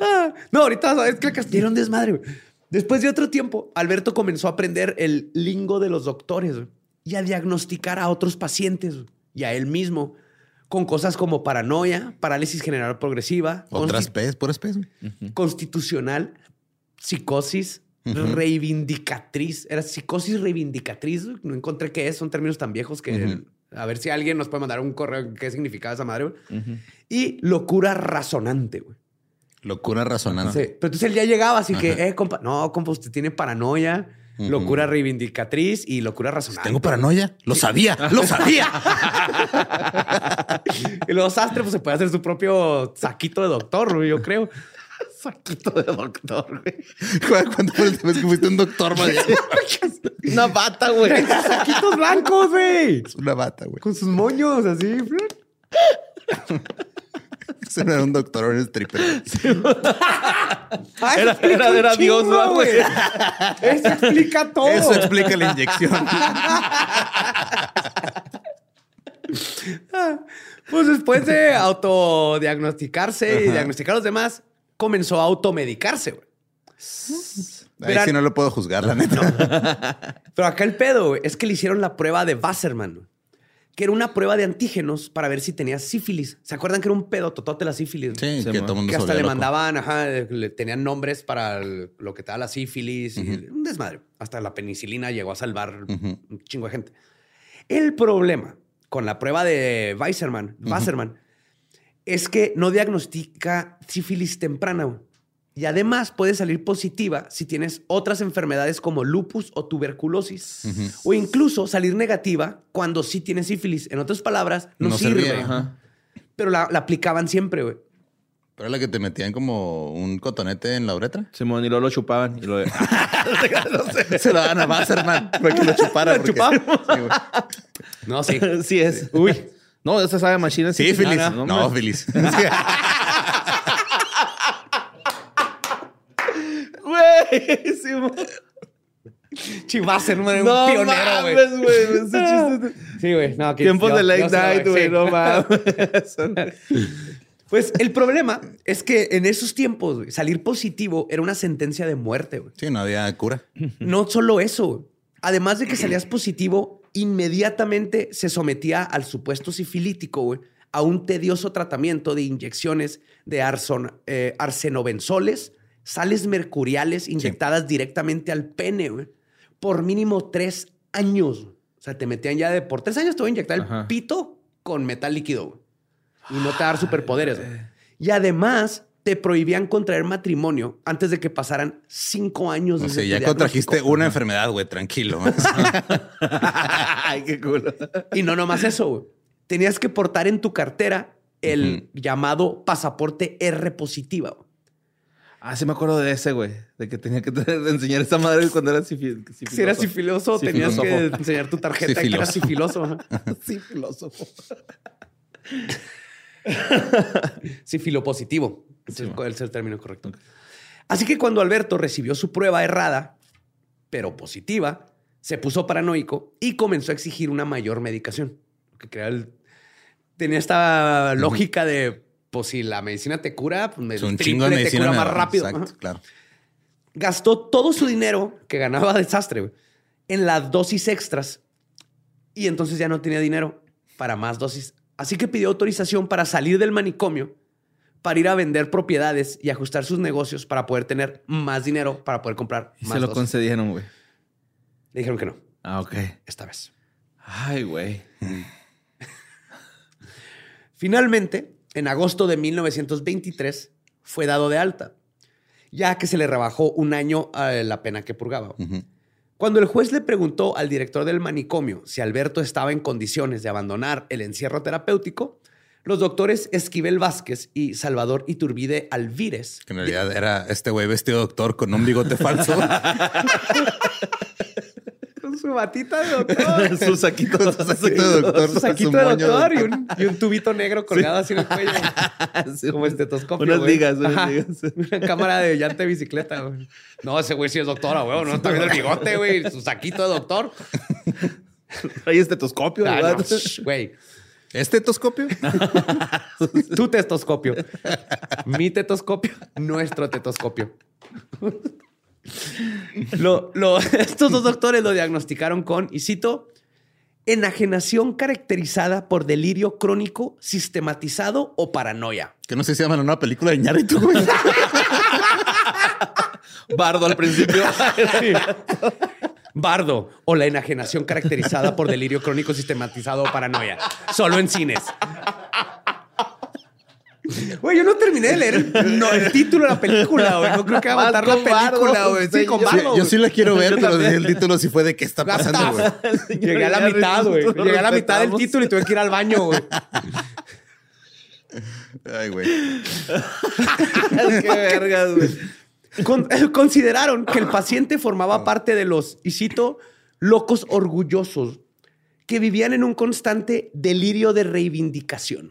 Ah, No, ahorita sabes que era un desmadre. güey. Después de otro tiempo, Alberto comenzó a aprender el lingo de los doctores y a diagnosticar a otros pacientes y a él mismo con cosas como paranoia, parálisis general progresiva, Otras P's, puras güey. constitucional, psicosis, reivindicatriz. Era psicosis reivindicatriz. No encontré qué es. Son términos tan viejos que a ver si alguien nos puede mandar un correo qué significaba esa madre. Y locura razonante, güey. Locura razonante. Sí. Pero entonces él ya llegaba así que, eh, compa, no, compa, usted tiene paranoia, locura reivindicatriz y locura razonante. Tengo paranoia. Lo sabía, lo sabía. [LAUGHS] Y luego Sastre pues, se puede hacer su propio saquito de doctor, güey, yo creo. [LAUGHS] Saquito de doctor, güey. ¿Cuándo fue la última vez que fuiste un doctor, Mariano? [LAUGHS] Una bata, güey. Saquitos blancos, güey. Es una bata, güey. Con sus moños así. [LAUGHS] Ese no era un doctor, era un stripper. Ah, eso Era- explica era- Dios, chingo, ¿no, güey? Eso explica todo. Eso explica la inyección. [LAUGHS] Pues después de autodiagnosticarse y diagnosticar a los demás, comenzó a automedicarse, güey. Ahí Verán- sí no lo puedo juzgar, la neta. Pero acá el pedo güey, es que le hicieron la prueba de Wasserman, que era una prueba de antígenos para ver si tenía sífilis. ¿Se acuerdan que era un pedo totote la sífilis? Sí, Sí, que todo mundo hasta le loco. mandaban, ajá, le tenían nombres para el- lo que te da la sífilis y un desmadre. Hasta la penicilina llegó a salvar un chingo de gente. El problema con la prueba de Weisserman, Wasserman, es que no diagnostica sífilis temprana. Y además puede salir positiva si tienes otras enfermedades como lupus o tuberculosis. O incluso salir negativa cuando sí tienes sífilis. En otras palabras, no, No sirve. servía. Ajá. Pero la, la aplicaban siempre, güey. Pero era la que te metían como un cotonete en la uretra. Simón, y luego lo chupaban. Y lo... [LAUGHS] Se lo daban a Wasserman para que lo [LAUGHS] chupara. porque- chupaba? Sí, güey. [LAUGHS] No, sí. sí es. Uy. No, esa sabe machina. Sí, Feliz. Ah, No, hombre. Feliz. Güey, Simón. Chivasserman, un No pionero, güey. mames, güey. Ese chiste- Sí, güey. No, Tiempos yo- de late night, güey, sí. no [LAUGHS] mames. Pues el problema es que en esos tiempos, güey, salir positivo era una sentencia de muerte, güey. Sí, no había cura. No solo eso, además de que salías positivo, inmediatamente se sometía al supuesto sifilítico, güey, a un tedioso tratamiento de inyecciones de arson- eh, arsenobenzoles, sales mercuriales inyectadas directamente al pene, güey, por mínimo tres años. O sea, te metían ya de por tres años te voy a inyectar el pito con metal líquido, güey. Y no te dar superpoderes, güey. Y además te prohibían contraer matrimonio antes de que pasaran cinco años. O sea, ya contrajiste una enfermedad, güey, tranquilo. [LAUGHS] Ay, qué culo. Y no nomás eso, güey. Tenías que portar en tu cartera el llamado pasaporte R positiva. Ah, sí me acuerdo de ese, güey. De que tenía que [LAUGHS] enseñar esa madre cuando era sifi- Si eras sifiloso, tenías que Sifilósofo. enseñar tu tarjeta que eras sifiloso. ajá. Sí, filósofo. Sifilopositivo. Es el- es el término correcto. Así que cuando Alberto recibió su prueba errada, pero positiva, se puso paranoico y comenzó a exigir una mayor medicación. Que crea el- tenía esta lógica de, pues si la medicina te cura, pues un chingo de te medicina. cura me más rápido. Exacto, claro. Gastó todo su dinero que ganaba [LAUGHS] desastre en las dosis extras y entonces ya no tenía dinero para más dosis. Así que pidió autorización para salir del manicomio, para ir a vender propiedades y ajustar sus negocios para poder tener más dinero para poder comprar Y más se lo dosis. concedieron, güey. Le dijeron que no, Ah, ok. esta vez. Ay, güey. [LAUGHS] Finalmente, en agosto de 1923, fue dado de alta, ya que se le rebajó un año a la pena que purgaba. Cuando el juez le preguntó al director del manicomio si Alberto estaba en condiciones de abandonar el encierro terapéutico, los doctores Esquivel Vázquez y Salvador Iturbide Alvírez Que en realidad era este güey vestido doctor con un bigote falso. [LAUGHS] con su batita de doctor, [LAUGHS] Su saquito. Con su saquito de doctor. su saquito su de doctor y un, y un tubito negro [LAUGHS] colgado así en el cuello, [LAUGHS] Sí, como estetoscopio. Unas güey. ligas, unas Ajá. ligas. Una cámara de llanta de bicicleta. güey. No, ese güey sí es doctora, güey. No está viendo el bigote, güey. Su saquito de doctor. Hay estetoscopio, Ah, shh, güey. ¿Este tetoscopio? Tu tetoscopio. Mi tetoscopio. Nuestro tetoscopio. Lo- lo- [LAUGHS] estos dos doctores lo diagnosticaron con, y cito, enajenación caracterizada por delirio crónico, sistematizado o paranoia. Que no sé si llaman una película de Ñarrito. [LAUGHS] Bardo al principio. [LAUGHS] Bardo o la enajenación caracterizada por delirio crónico, sistematizado o paranoia. Solo en cines. [LAUGHS] Güey, yo no terminé de leer el, no, el título de la película, güey. No creo que va a matar la película, güey. Sí, con yo- Bardo. Sí, yo güey. sí la quiero ver, pero el título sí fue de qué está pasando, güey. [LAUGHS] Llegué a la mitad, güey. Llegué a la mitad del título y tuve que ir al baño, güey. Ay, güey. [LAUGHS] Qué vergas, güey. Con- consideraron que el paciente formaba parte de los, y cito, locos orgullosos que vivían en un constante delirio de reivindicación,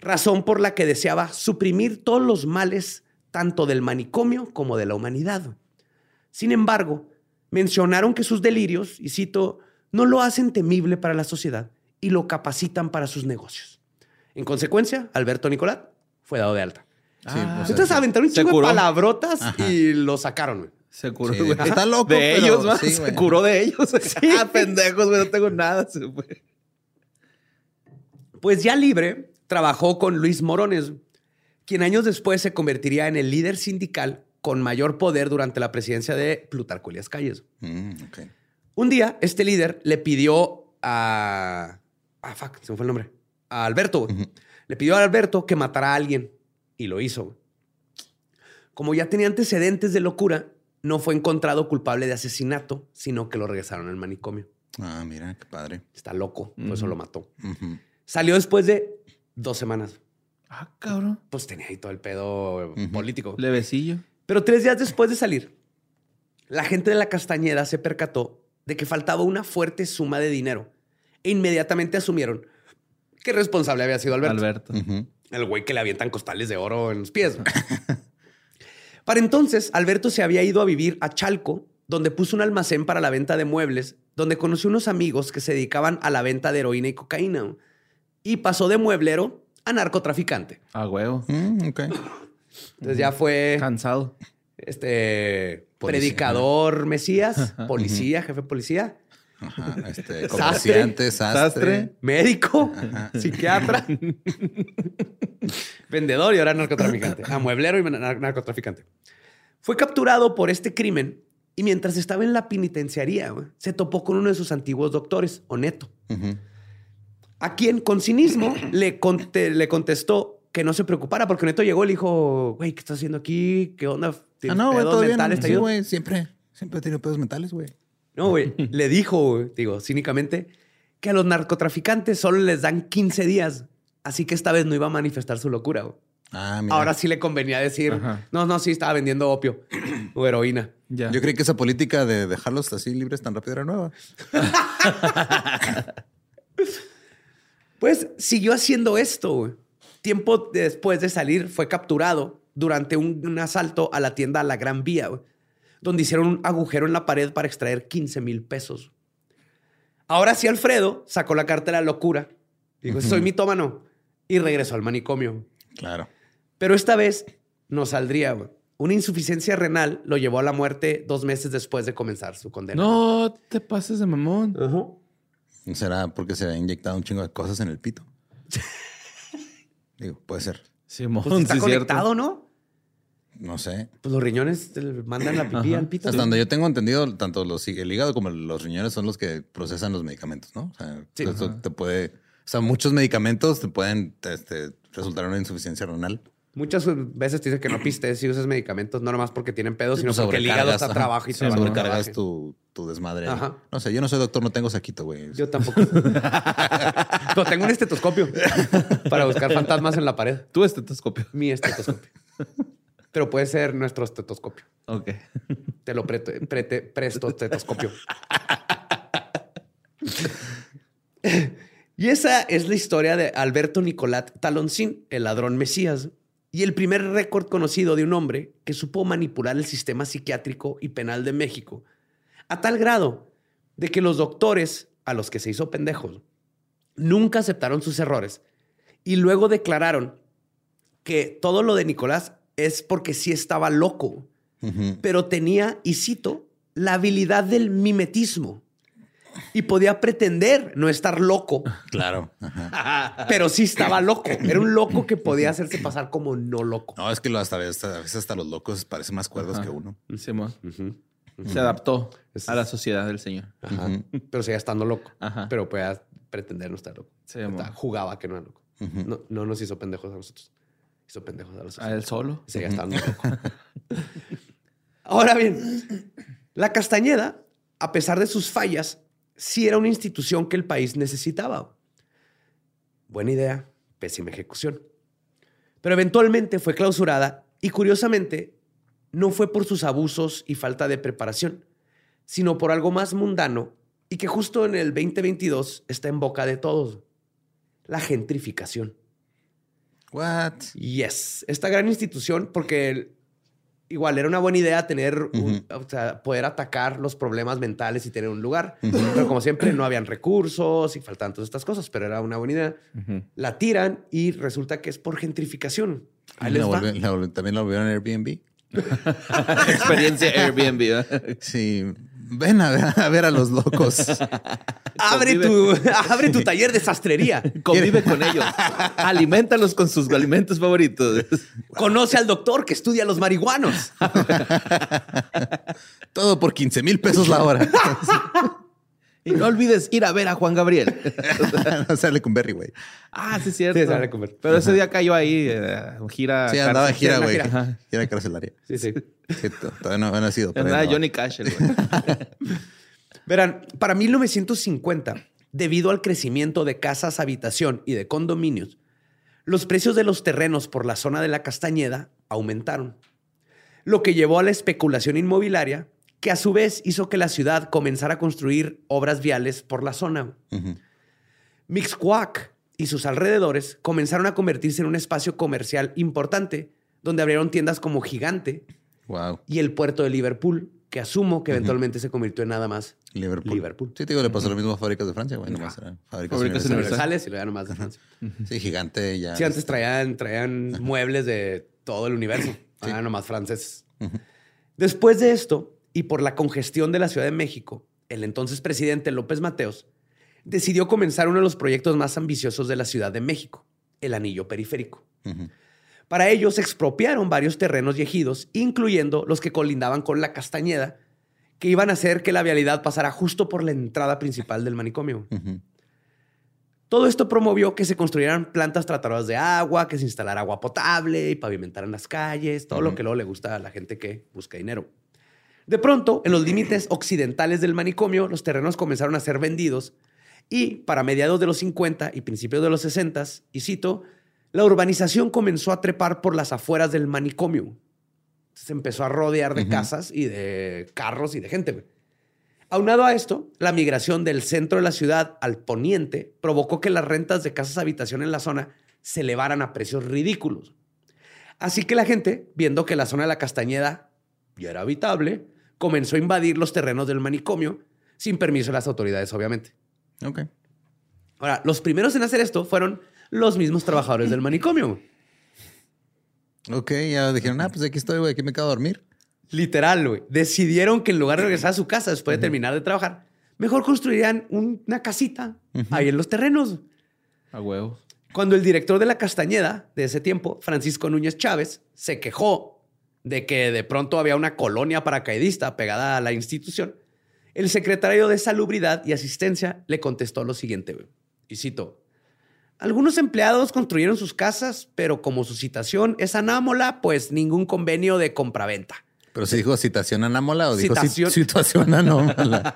razón por la que deseaba suprimir todos los males tanto del manicomio como de la humanidad. Sin embargo, mencionaron que sus delirios, y cito, no lo hacen temible para la sociedad y lo capacitan para sus negocios. En consecuencia, Alberto Nicolat fue dado de alta. Sí, o sea, Entonces aventaron un Se chingo de palabrotas Ajá. y lo sacaron, güey. Se curó, Sí, güey. está loco, De pero ellos, sí, Se güey. curó de ellos. Ah, [LAUGHS] pendejos, güey. No tengo nada. Se fue. Pues ya libre, trabajó con Luis Morones, quien años después se convertiría en el líder sindical con mayor poder durante la presidencia de Plutarco Elías Calles. Mm. Un día, este líder le pidió a... Ah, fuck, se me fue el nombre. A Alberto. Le pidió a Alberto que matara a alguien y lo hizo. Como ya tenía antecedentes de locura, no fue encontrado culpable de asesinato, sino que lo regresaron al manicomio. Ah, mira, qué padre. Está loco, por eso lo mató. Salió después de dos semanas. Ah, cabrón. Pues tenía ahí todo el pedo político. Levecillo. Pero tres días después de salir, la gente de la Castañeda se percató de que faltaba una fuerte suma de dinero e inmediatamente asumieron que responsable había sido Alberto. Alberto. El güey que le avientan costales de oro en los pies. [LAUGHS] Para entonces, Alberto se había ido a vivir a Chalco, donde puso un almacén para la venta de muebles, donde conoció unos amigos que se dedicaban a la venta de heroína y cocaína. Y pasó de mueblero a narcotraficante. A huevo. Mm, ok. Entonces ya fue Cansado. este Policía. predicador Mesías, policía, jefe de policía, Ajá. Este, comerciante, sastre. Sastre. médico, psiquiatra, [LAUGHS] vendedor y ahora narcotraficante. Ah, mueblero y nar- narcotraficante. Fue capturado por este crimen y mientras estaba en la penitenciaría, se topó con uno de sus antiguos doctores, Oneto, Ujú. A quien con cinismo [CLEARS THROAT] le, conte- le contestó que no se preocupara porque Oneto llegó y le dijo, güey, ¿qué estás haciendo aquí? ¿Qué onda? Ah, ¿Tienes no, güey, pedos todo bien. mentales? ¿Te Sí, ayudo?" güey, siempre, siempre he tenido pedos mentales, güey. No, güey. Le dijo, digo, cínicamente, que a los narcotraficantes solo les dan 15 días. Así que esta vez no iba a manifestar su locura. güey. Ah, mira. Ahora sí le convenía decir, Ajá. no, no, sí, estaba vendiendo opio [CLEARS THROAT] o heroína. Ya. Yo creí que esa política de dejarlos así libres tan rápido era nueva. [LAUGHS] Pues siguió haciendo esto. güey. Tiempo después de salir, fue capturado durante un, un asalto a la tienda La Gran Vía, güey, donde hicieron un agujero en la pared para extraer 15 mil pesos. Ahora sí, Alfredo sacó la carta de la locura. Dijo, soy mitómano. Y regresó al manicomio. Claro. Pero esta vez no saldría. güey. Una insuficiencia renal lo llevó a la muerte dos meses después de comenzar su condena. No te pases de mamón. Ajá. ¿Será porque se había inyectado un chingo de cosas en el pito? Digo, puede ser. Simón, Pues está sí, cierto. conectado, ¿no? No sé. Pues los riñones te mandan la pipí Ajá. al pito. Hasta donde yo tengo entendido, tanto los, el hígado como los riñones son los que procesan los medicamentos, ¿no? O sea, Sí. te puede... O sea, muchos medicamentos te pueden este, resultar en una insuficiencia renal. Muchas veces te dicen que no pistes si usas medicamentos, no nomás porque tienen pedos, sino Pues porque el hígado está trabajo y y sobrecargas tu, tu desmadre. Ajá. No sé, yo no soy doctor, no tengo saquito, güey. Yo tampoco. [LAUGHS] Pero tengo un estetoscopio para buscar fantasmas en la pared. Tu estetoscopio. Mi estetoscopio. Pero puede ser nuestro estetoscopio. Ok. Te lo preto- prete- presto estetoscopio. y esa es la historia de Alberto Nicolat Taloncín, el ladrón Mesías, y el primer récord conocido de un hombre que supo manipular el sistema psiquiátrico y penal de México, a tal grado de que los doctores, a los que se hizo pendejos, nunca aceptaron sus errores y luego declararon que todo lo de Nicolás es porque sí estaba loco pero tenía, y cito, la habilidad del mimetismo. Y podía pretender no estar loco, Claro. Ajá. pero sí estaba loco. Era un loco que podía hacerse pasar como no loco. No, es que lo hasta, hasta- a veces hasta los locos parecen más cuerdos Ajá. que uno. Se adaptó Es- a la sociedad del señor. Ajá. Pero seguía estando loco. Ajá. Pero podía pretender no estar loco. Sí, Jugaba que no era loco. No, no nos hizo pendejos a nosotros. Hizo pendejos a los A él solo. Seguía estando loco. [LAUGHS] Ahora bien, la Castañeda, a pesar de sus fallas, sí era una institución que el país necesitaba. Buena idea, pésima ejecución. Pero eventualmente fue clausurada y curiosamente no fue por sus abusos y falta de preparación, sino por algo más mundano y que justo en el 2022 está en boca de todos, la gentrificación. What? Yes, esta gran institución, porque igual era una buena idea tener, un- o sea, poder atacar los problemas mentales y tener un lugar. Pero como siempre, no habían recursos y faltaban todas estas cosas, pero era una buena idea. La tiran y resulta que es por gentrificación. Ahí les La va. volvi- la volvi- también la volvieron Airbnb. [LAUGHS] Experiencia Airbnb. Sí. Ven a ver, a ver a los locos. [LAUGHS] Abre tu, abre tu taller de sastrería. Convive con ellos. Alimentalos con sus alimentos favoritos. Conoce al doctor que estudia los marihuanos. [LAUGHS] Todo por 15 mil pesos la hora. [LAUGHS] Y no olvides ir a ver a Juan Gabriel. [LAUGHS] no sale con Berry, güey. Ah, sí, es cierto. Sí, sale. Pero ese día cayó ahí, eh, gira. Sí, andaba en gira, güey. gira. Gira carcelaria. Sí, sí. Sí, to- todavía no, no ha sido. pero Andaba no. Johnny Cash, el güey. [LAUGHS] Verán, para 1950, debido al crecimiento de casas, habitación y de condominios, los precios de los terrenos por la zona de la Castañeda aumentaron, lo que llevó a la especulación inmobiliaria, que a su vez hizo que la ciudad comenzara a construir obras viales por la zona. Mixcoac y sus alrededores comenzaron a convertirse en un espacio comercial importante, donde abrieron tiendas como Gigante Wow. y el puerto de Liverpool, que asumo que eventualmente se convirtió en nada más Liverpool. Liverpool. Sí, te digo, le pasó lo mismo a fábricas de Francia, güey. Nomás eran fábricas, Fábricas universales. universales y luego ya nomás de Francia. Sí, gigante ya. Sí, antes traían, traían muebles de todo el universo. Ahora nomás franceses. Después de esto, y por la congestión de la Ciudad de México, el entonces presidente López Mateos decidió comenzar uno de los proyectos más ambiciosos de la Ciudad de México, el anillo periférico. Para ello se expropiaron varios terrenos y ejidos, incluyendo los que colindaban con la Castañeda, que iban a hacer que la vialidad pasara justo por la entrada principal del manicomio. Todo esto promovió que se construyeran plantas tratadoras de agua, que se instalara agua potable y pavimentaran las calles, todo lo que luego le gusta a la gente que busca dinero. De pronto, en los límites occidentales del manicomio, los terrenos comenzaron a ser vendidos y para mediados de los 50 y principios de los 60, y cito, la urbanización comenzó a trepar por las afueras del manicomio. Se empezó a rodear de casas y de carros y de gente. Aunado a esto, la migración del centro de la ciudad al poniente provocó que las rentas de casas habitación en la zona se elevaran a precios ridículos. Así que la gente, viendo que la zona de la Castañeda ya era habitable, comenzó a invadir los terrenos del manicomio sin permiso de las autoridades, obviamente. Ok. Ahora, los primeros en hacer esto fueron los mismos trabajadores del manicomio. Ok, ya dijeron, ah, pues aquí estoy, güey, aquí me quedo a dormir. Literal, güey. Decidieron que en lugar de regresar a su casa después de terminar de trabajar, mejor construirían un- una casita ahí en los terrenos. A huevo. Cuando el director de la Castañeda de ese tiempo, Francisco Núñez Chávez, se quejó de que de pronto había una colonia paracaidista pegada a la institución, el secretario de Salubridad y Asistencia le contestó lo siguiente, y cito, algunos empleados construyeron sus casas, pero como su citación es anámola, pues ningún convenio de compraventa. Pero se dijo citación anómala o dijo Citación. situación anómala.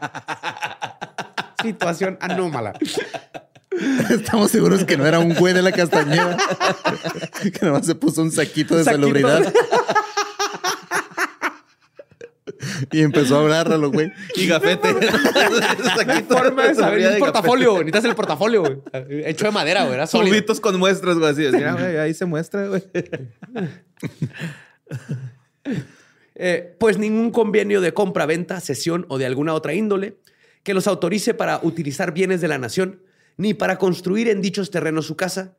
[LAUGHS] Situación anómala. Estamos seguros que no era un güey de la castañeda. que nada más se puso un saquito de Saquito. salubridad. [LAUGHS] y empezó a hablar a los güey. Y gafete. [LAUGHS] Forma de saber el portafolio. Necesitas el portafolio, güey. Hecho de madera, güey. Era sólido. Con muestras, güey. Así, Mira, güey, ahí se muestra, güey. Eh, pues ningún convenio de compra-venta, cesión o de alguna otra índole que los autorice para utilizar bienes de la nación ni para construir en dichos terrenos su casa,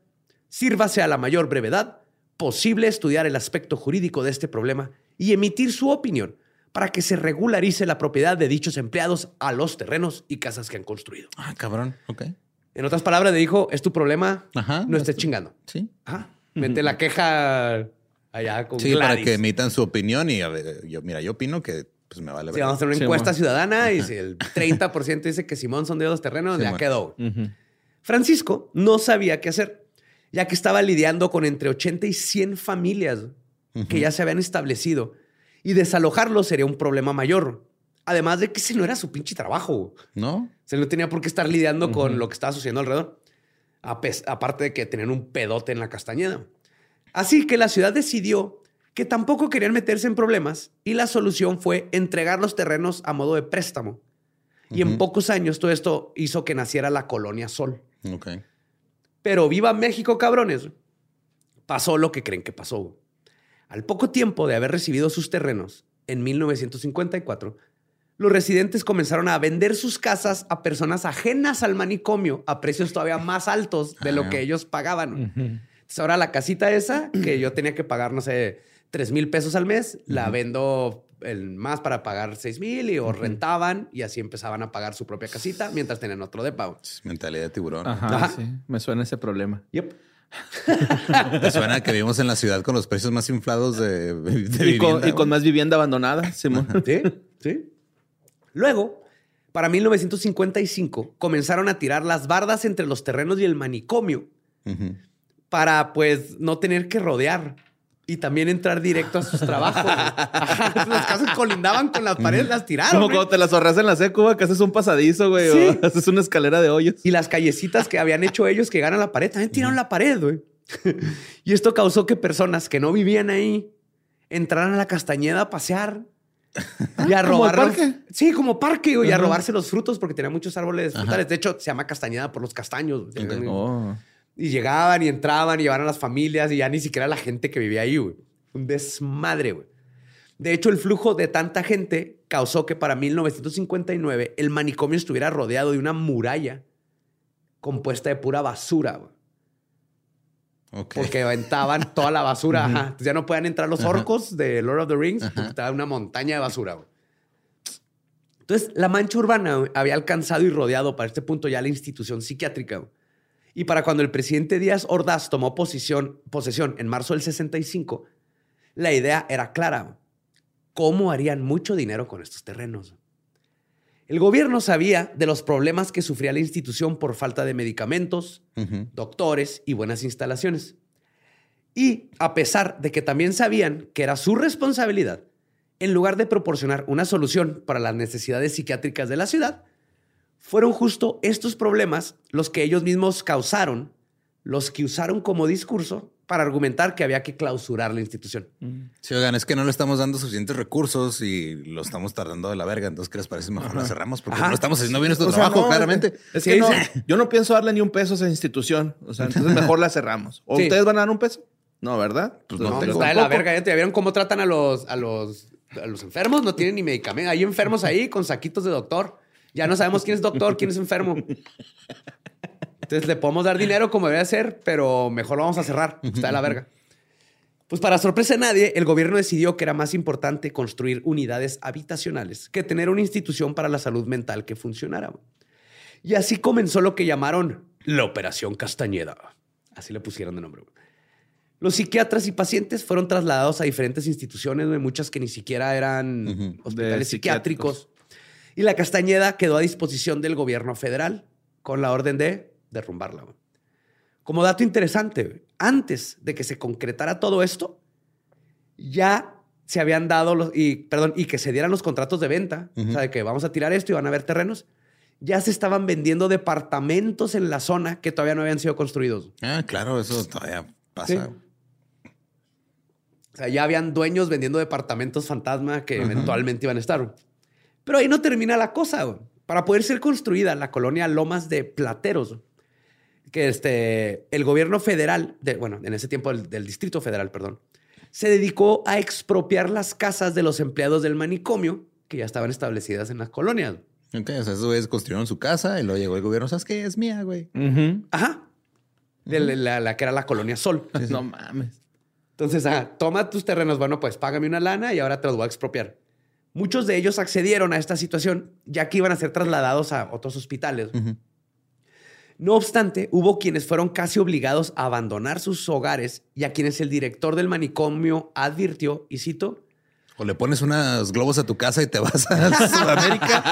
sírvase a la mayor brevedad posible estudiar el aspecto jurídico de este problema y emitir su opinión para que se regularice la propiedad de dichos empleados a los terrenos y casas que han construido. Ah, cabrón. Ok. En otras palabras, le dijo, es tu problema, Ajá, no es estés tu- chingando. Sí. Ajá. Mete la queja allá con Sí, para que emitan su opinión y a ver, yo, mira, yo opino que pues me vale Sí, vamos a hacer una Sí, encuesta ciudadana y si el 30% dice que Simón son de los terrenos, Sí, ya quedó. Francisco no sabía qué hacer, ya que estaba lidiando con entre 80 y 100 familias que ya se habían establecido y desalojarlos sería un problema mayor. Además de que ese no era su pinche trabajo. ¿No? Se no tenía por qué estar lidiando con lo que estaba sucediendo alrededor. Aparte de que tenían un pedote en la castañeda. Así que la ciudad decidió que tampoco querían meterse en problemas y la solución fue entregar los terrenos a modo de préstamo. Y en pocos años todo esto hizo que naciera la colonia Sol. Ok. Pero viva México, cabrones. Pasó lo que creen que pasó. Al poco tiempo de haber recibido sus terrenos, en 1954, los residentes comenzaron a vender sus casas a personas ajenas al manicomio a precios todavía [LAUGHS] más altos de lo Ah. que ellos pagaban. Entonces ahora la casita esa, que yo tenía que pagar, no sé, 3 mil pesos al mes, la vendo el más para pagar 6 mil y o rentaban y así empezaban a pagar su propia casita mientras tenían otro de pago. Mentalidad de tiburón. Ajá, Ajá. sí. Me suena ese problema. Yep. [LAUGHS] ¿Te suena que vivimos en la ciudad con los precios más inflados de, de Y con, vivienda, y con más vivienda abandonada, Simón. [LAUGHS] Sí, sí. Luego, para 1955, comenzaron a tirar las bardas entre los terrenos y el manicomio para, pues, no tener que rodear y también entrar directo a sus trabajos. Ajá, [LAUGHS] Las casas colindaban con las paredes, las tiraron. Como güey. cuando te las ahorras en la secu, güey, que haces un pasadizo, güey, Sí. o [LAUGHS] haces una escalera de hoyos. Y las callecitas que habían hecho ellos que ganan la pared, también tiraron la pared, güey. [LAUGHS] y esto causó que personas que no vivían ahí entraran a la castañeda a pasear y a ¿como robar. al los- parque? Sí, como parque, güey, y a robarse los frutos porque tenía muchos árboles frutales. De hecho, se llama castañeda por los castaños. güey. Ok. Oh. Y llegaban y entraban y llevaban a las familias y ya ni siquiera la gente que vivía ahí, güey. Un desmadre, güey. De hecho, el flujo de tanta gente causó que para 1959 el manicomio estuviera rodeado de una muralla compuesta de pura basura. güey. Ok. Porque aventaban toda la basura. ajá. Entonces ya no podían entrar los orcos de Lord of the Rings porque estaba una montaña de basura. güey. Entonces, la mancha urbana güey, había alcanzado y rodeado para este punto ya la institución psiquiátrica. güey. Y para cuando el presidente Díaz Ordaz tomó posición, posesión en marzo del 65, la idea era clara. ¿Cómo harían mucho dinero con estos terrenos? El gobierno sabía de los problemas que sufría la institución por falta de medicamentos, doctores y buenas instalaciones. Y a pesar de que también sabían que era su responsabilidad, en lugar de proporcionar una solución para las necesidades psiquiátricas de la ciudad, fueron justo estos problemas los que ellos mismos causaron, los que usaron como discurso para argumentar que había que clausurar la institución. Sí, oigan, es que no le estamos dando suficientes recursos y lo estamos tardando de la verga. Entonces, ¿qué les parece? Mejor la cerramos porque Ajá. no estamos haciendo bien nuestro O sea, trabajo, no, claramente. Es que no, yo no pienso darle ni un peso a esa institución. O sea, entonces [LAUGHS] mejor la cerramos. ¿O Sí. ustedes van a dar un peso? No, ¿verdad? Pues No, no, tengo está de la verga. ¿Ya vieron cómo tratan a los, a los, a los enfermos? No tienen ni medicamento. Hay enfermos ahí con saquitos de doctor. Ya no sabemos quién es doctor, quién es enfermo. Entonces le podemos dar dinero como debe ser, pero mejor lo vamos a cerrar. Está de la verga. Pues para sorpresa de nadie, el gobierno decidió que era más importante construir unidades habitacionales que tener una institución para la salud mental que funcionara. Y así comenzó lo que llamaron la Operación Castañeda. Así le pusieron de nombre. Los psiquiatras y pacientes fueron trasladados a diferentes instituciones, muchas que ni siquiera eran hospitales psiquiátricos. Y la Castañeda quedó a disposición del gobierno federal con la orden de derrumbarla. Como dato interesante, antes de que se concretara todo esto, ya se habían dado los, y, perdón, y que se dieran los contratos de venta, o sea, de que vamos a tirar esto y van a haber terrenos, ya se estaban vendiendo departamentos en la zona que todavía no habían sido construidos. Ah, claro, eso todavía pasa. Sí. O sea, ya habían dueños vendiendo departamentos fantasma que eventualmente iban a estar. Pero ahí no termina la cosa. Para poder ser construida la colonia Lomas de Plateros, que este, el gobierno federal, de, bueno, en ese tiempo del, del Distrito Federal, perdón, se dedicó a expropiar las casas de los empleados del manicomio que ya estaban establecidas en las colonias. Ok, o sea, esos güeyes construyeron su casa y luego llegó el gobierno. ¿Sabes qué? Es mía, güey. Ajá. De la, la- la que era la colonia Sol. No mames. Entonces, ah, toma tus terrenos, bueno, pues págame una lana y ahora te los voy a expropiar. Muchos de ellos accedieron a esta situación ya que iban a ser trasladados a otros hospitales. No obstante, hubo quienes fueron casi obligados a abandonar sus hogares y a quienes el director del manicomio advirtió, y cito, O le pones unos globos a tu casa y te vas a [LAUGHS] Sudamérica.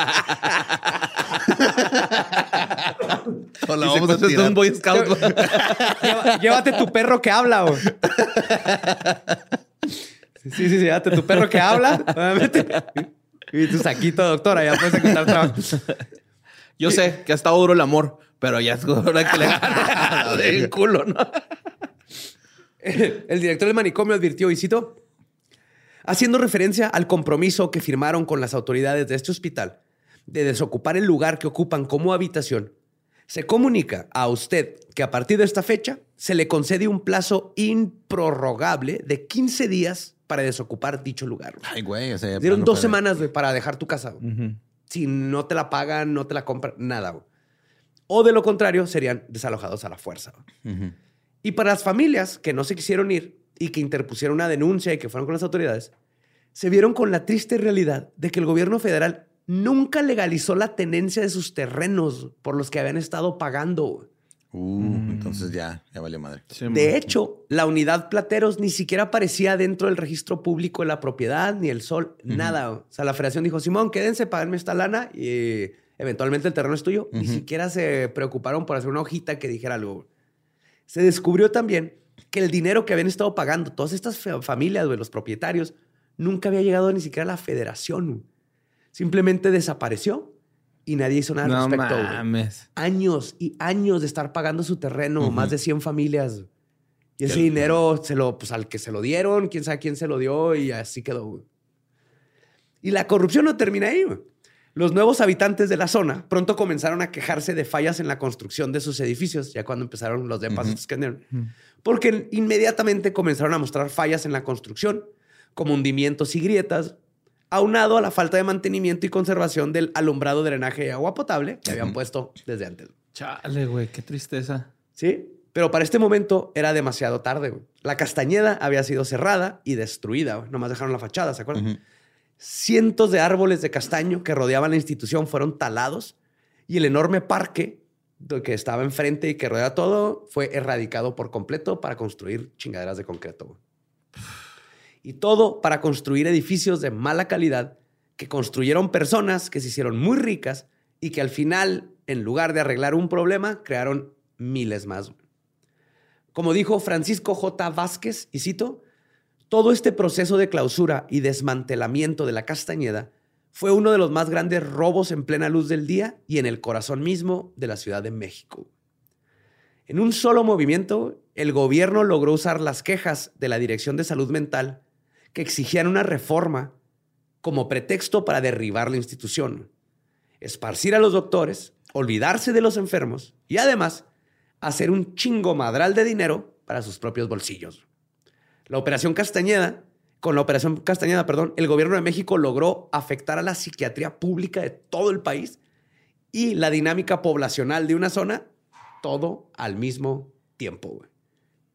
[LAUGHS] o la vamos a tirar. un Boy Scout. [LAUGHS] "Lleva- llévate tu perro que habla. Güey". Sí, sí, sí, llévate tu perro que habla. [LAUGHS] obviamente. Y tu saquito, doctora, ya puedes encontrar trabajo. Yo sé que ha estado duro el amor, pero ya es hora que le [LAUGHS] gane el culo, ¿no? El director del manicomio advirtió, y cito, haciendo referencia al compromiso que firmaron con las autoridades de este hospital de desocupar el lugar que ocupan como habitación, se comunica a usted que a partir de esta fecha se le concede un plazo improrrogable de 15 días para desocupar dicho lugar. Ay, güey. O sea, Dieron dos semanas güey, para dejar tu casa. güey. Si no te la pagan, no te la compran, nada. güey. O de lo contrario, serían desalojados a la fuerza. Y para las familias que no se quisieron ir y que interpusieron una denuncia y que fueron con las autoridades, se vieron con la triste realidad de que el gobierno federal nunca legalizó la tenencia de sus terrenos por los que habían estado pagando. Uh, entonces ya, ya valió madre. De hecho, la unidad Plateros ni siquiera aparecía dentro del registro público de la propiedad, ni el sol, nada. O sea, la federación dijo, Simón, quédense, páganme esta lana y eventualmente el terreno es tuyo. Ni siquiera se preocuparon por hacer una hojita que dijera algo. Se descubrió también que el dinero que habían estado pagando todas estas fa- familias, güey, los propietarios, nunca había llegado ni siquiera a la federación. Simplemente desapareció y nadie hizo nada al No respecto. mames. años y años de estar pagando su terreno, más de 100 familias. Y ese dinero se lo, pues al que se lo dieron, quién sabe quién se lo dio y así quedó. güey. Y la corrupción no termina ahí. güey. Los nuevos habitantes de la zona pronto comenzaron a quejarse de fallas en la construcción de sus edificios, ya cuando empezaron los depas que porque inmediatamente comenzaron a mostrar fallas en la construcción, como hundimientos y grietas, aunado a la falta de mantenimiento y conservación del alumbrado, drenaje y agua potable que habían puesto desde antes. Chale, güey, qué tristeza. ¿Sí? Pero para este momento era demasiado tarde. güey. La Castañeda había sido cerrada y destruida. güey. Nomás dejaron la fachada, ¿se acuerdan? Cientos de árboles de castaño que rodeaban la institución fueron talados y el enorme parque que estaba enfrente y que rodea todo fue erradicado por completo para construir chingaderas de concreto. güey. Y todo para construir edificios de mala calidad que construyeron personas que se hicieron muy ricas y que al final, en lugar de arreglar un problema, crearon miles más. Como dijo Francisco J. Vázquez, y cito, todo este proceso de clausura y desmantelamiento de la Castañeda fue uno de los más grandes robos en plena luz del día y en el corazón mismo de la Ciudad de México. En un solo movimiento, el gobierno logró usar las quejas de la Dirección de Salud Mental que exigían una reforma como pretexto para derribar la institución, esparcir a los doctores, olvidarse de los enfermos y además hacer un chingo madral de dinero para sus propios bolsillos. La Operación Castañeda, con la Operación Castañeda, perdón, el gobierno de México logró afectar a la psiquiatría pública de todo el país y la dinámica poblacional de una zona, todo al mismo tiempo.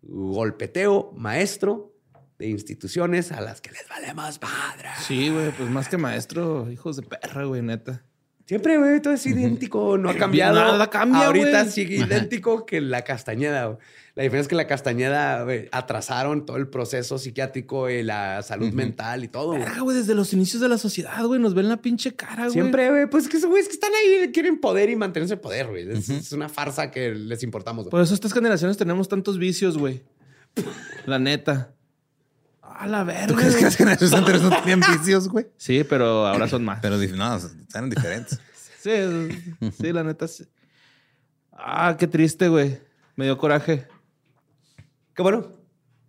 Golpeteo maestro de instituciones a las que les vale más padre. Sí, güey, pues más que maestro, hijos de perra, güey, neta. Siempre, güey, todo es idéntico, no ha cambiado. Nada cambia, Ahorita güey. sigue idéntico que la Castañeda. La diferencia es que la Castañeda güey, atrasaron todo el proceso psiquiátrico y la salud mental y todo. Verga, güey, desde los inicios de la sociedad, güey, nos ven la pinche cara, güey. Siempre, güey, pues que esos güeyes que están ahí quieren poder y mantenerse en poder, güey. Es, es una farsa que les importamos. Por eso estas generaciones tenemos tantos vicios, güey. La neta. A la verga. ¿Tú crees que las generaciones anteriores no tenían vicios, güey? Sí, pero ahora son más. Pero no, eran diferentes. Sí, sí, la neta. sí. Ah, qué triste, güey. Me dio coraje. Qué bueno.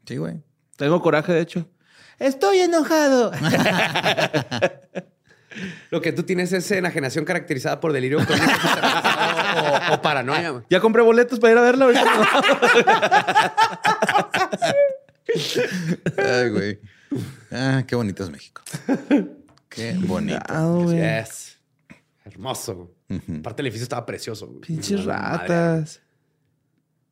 Sí, güey. Tengo coraje, de hecho. Estoy enojado. [LAUGHS] Lo que tú tienes es enajenación caracterizada por delirio [LAUGHS] o, o paranoia. ya compré boletos para ir a verla. [LAUGHS] Ay, güey. Ah, qué bonito es México. Qué bonito. Ah. Yes. Hermoso. Aparte, el edificio estaba precioso. güey. Pinches No, madre. ratas.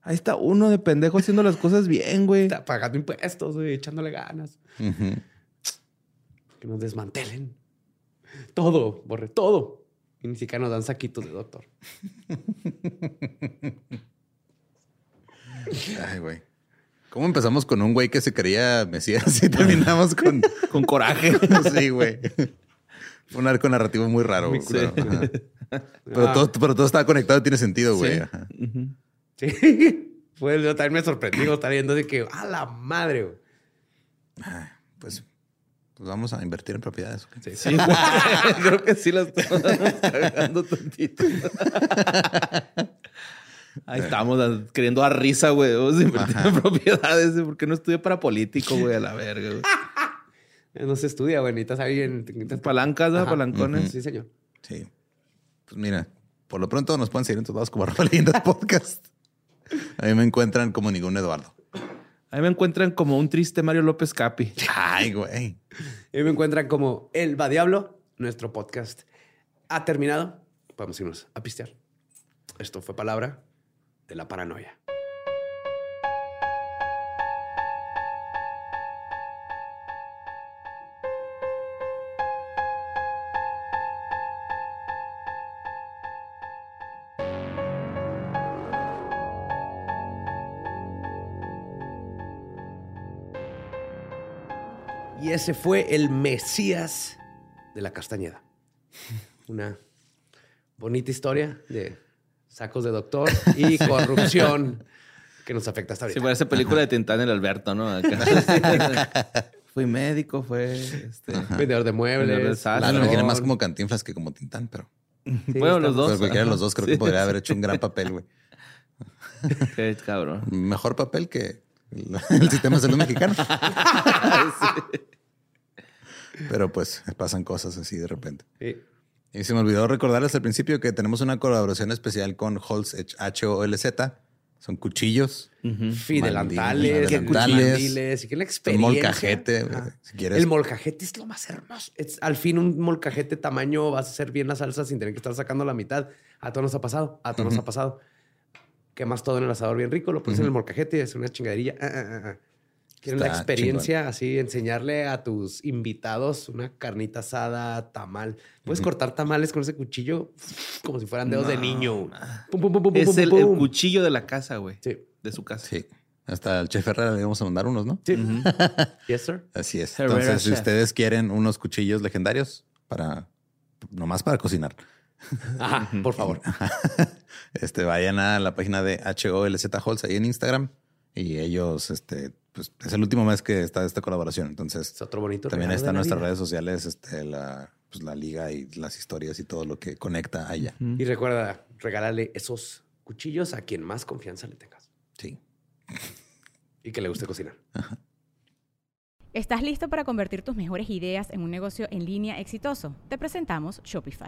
Ahí está uno de pendejo haciendo las cosas bien, güey. Está pagando impuestos, güey, echándole ganas. Que nos desmantelen. Todo, borre, todo. Y ni siquiera nos dan saquitos de doctor. [LAUGHS] Ay, güey. ¿Cómo empezamos con un güey que se creía Mesías y terminamos con. [LAUGHS] Con coraje. [LAUGHS] sí, güey. Un arco narrativo muy raro. güey. Sí. [LAUGHS] Pero, Ah. todo, pero todo estaba conectado y tiene sentido, güey. Sí. Sí. Pues yo también me sorprendí estaba viendo de que, a la madre, güey. Ay, Pues, pues vamos a invertir en propiedades. Sí. Sí. Creo que sí la estamos cagando tantito. Ahí estamos a- queriendo dar risa, güey. Vamos a invertir Ajá. en propiedades. güey, porque no estudié para político, güey, a la verga, güey. [LAUGHS] No se estudia, güey. Necesitas alguien. necesitas- Palancas, ¿no? Ajá. Palancones. Sí, señor. Sí. Pues mira, por lo pronto nos pueden seguir en todos lados como [LAUGHS] arroba leyendas podcast. A mí me encuentran como ningún Eduardo. Ahí me encuentran como un triste Mario López Capi. Ay, güey. Y me encuentran como El Va Diablo. Nuestro podcast ha terminado. Podemos irnos a pistear. Esto fue palabra de la paranoia. Y ese fue el Mesías de la Castañeda. [LAUGHS] Una bonita historia de sacos de doctor [LAUGHS] y corrupción que nos afecta hasta ahorita. parece película de Tintán el Alberto, ¿no? Acá. [LAUGHS] Fui médico, fue este. Vendedor de Vendedor de muebles. sal. Me imaginé más como cantinflas que como tintán, pero. Sí, bueno, los dos. pero cualquiera de los dos creo que Sí, podría sí. haber hecho un gran papel, güey. [LAUGHS] Qué cabrón. Mejor papel que el, el sistema de salud mexicano. Pero pues pasan cosas así de repente. Sí. Y se me olvidó recordarles al principio que tenemos una colaboración especial con Holz HOLZ Son cuchillos. Fidelantales, Mandil- mandiles, y que la experiencia. molcajete. güey, Ajá. Si quieres. El molcajete es lo más hermoso. Es, al fin, un molcajete tamaño vas a hacer bien la salsa sin tener que estar sacando la mitad. A todos nos ha pasado. A todos nos ha pasado. Quemas todo en el asador bien rico, lo pones en el molcajete y es una chingaderilla. Ah, ah, Quieren la experiencia, así, enseñarle a tus invitados una carnita asada, tamal. Puedes cortar tamales con ese cuchillo como si fueran dedos de niño. Pum, pum, pum, pum, Es pum, el, pum, el pum. cuchillo de la casa, güey. Sí. De su casa. Sí. Hasta el chef Herrera le íbamos a mandar unos, ¿no? Sí. [LAUGHS] Yes, sir. Así es. Herrera Entonces, si Chef. ustedes quieren unos cuchillos legendarios para nomás para cocinar, [LAUGHS] Ajá, por favor. este vayan a la página de HOLZ Holz ahí en Instagram y ellos, este, pues es el último mes que está esta colaboración. Entonces, Es otro bonito también regalo está de en nuestras redes sociales, este, la, pues, la liga y las historias y todo lo que conecta a ella. Y recuerda, regálale esos cuchillos a quien más confianza le tengas Sí. y que le guste cocinar. ¿Estás listo para convertir tus mejores ideas en un negocio en línea exitoso? Te presentamos Shopify.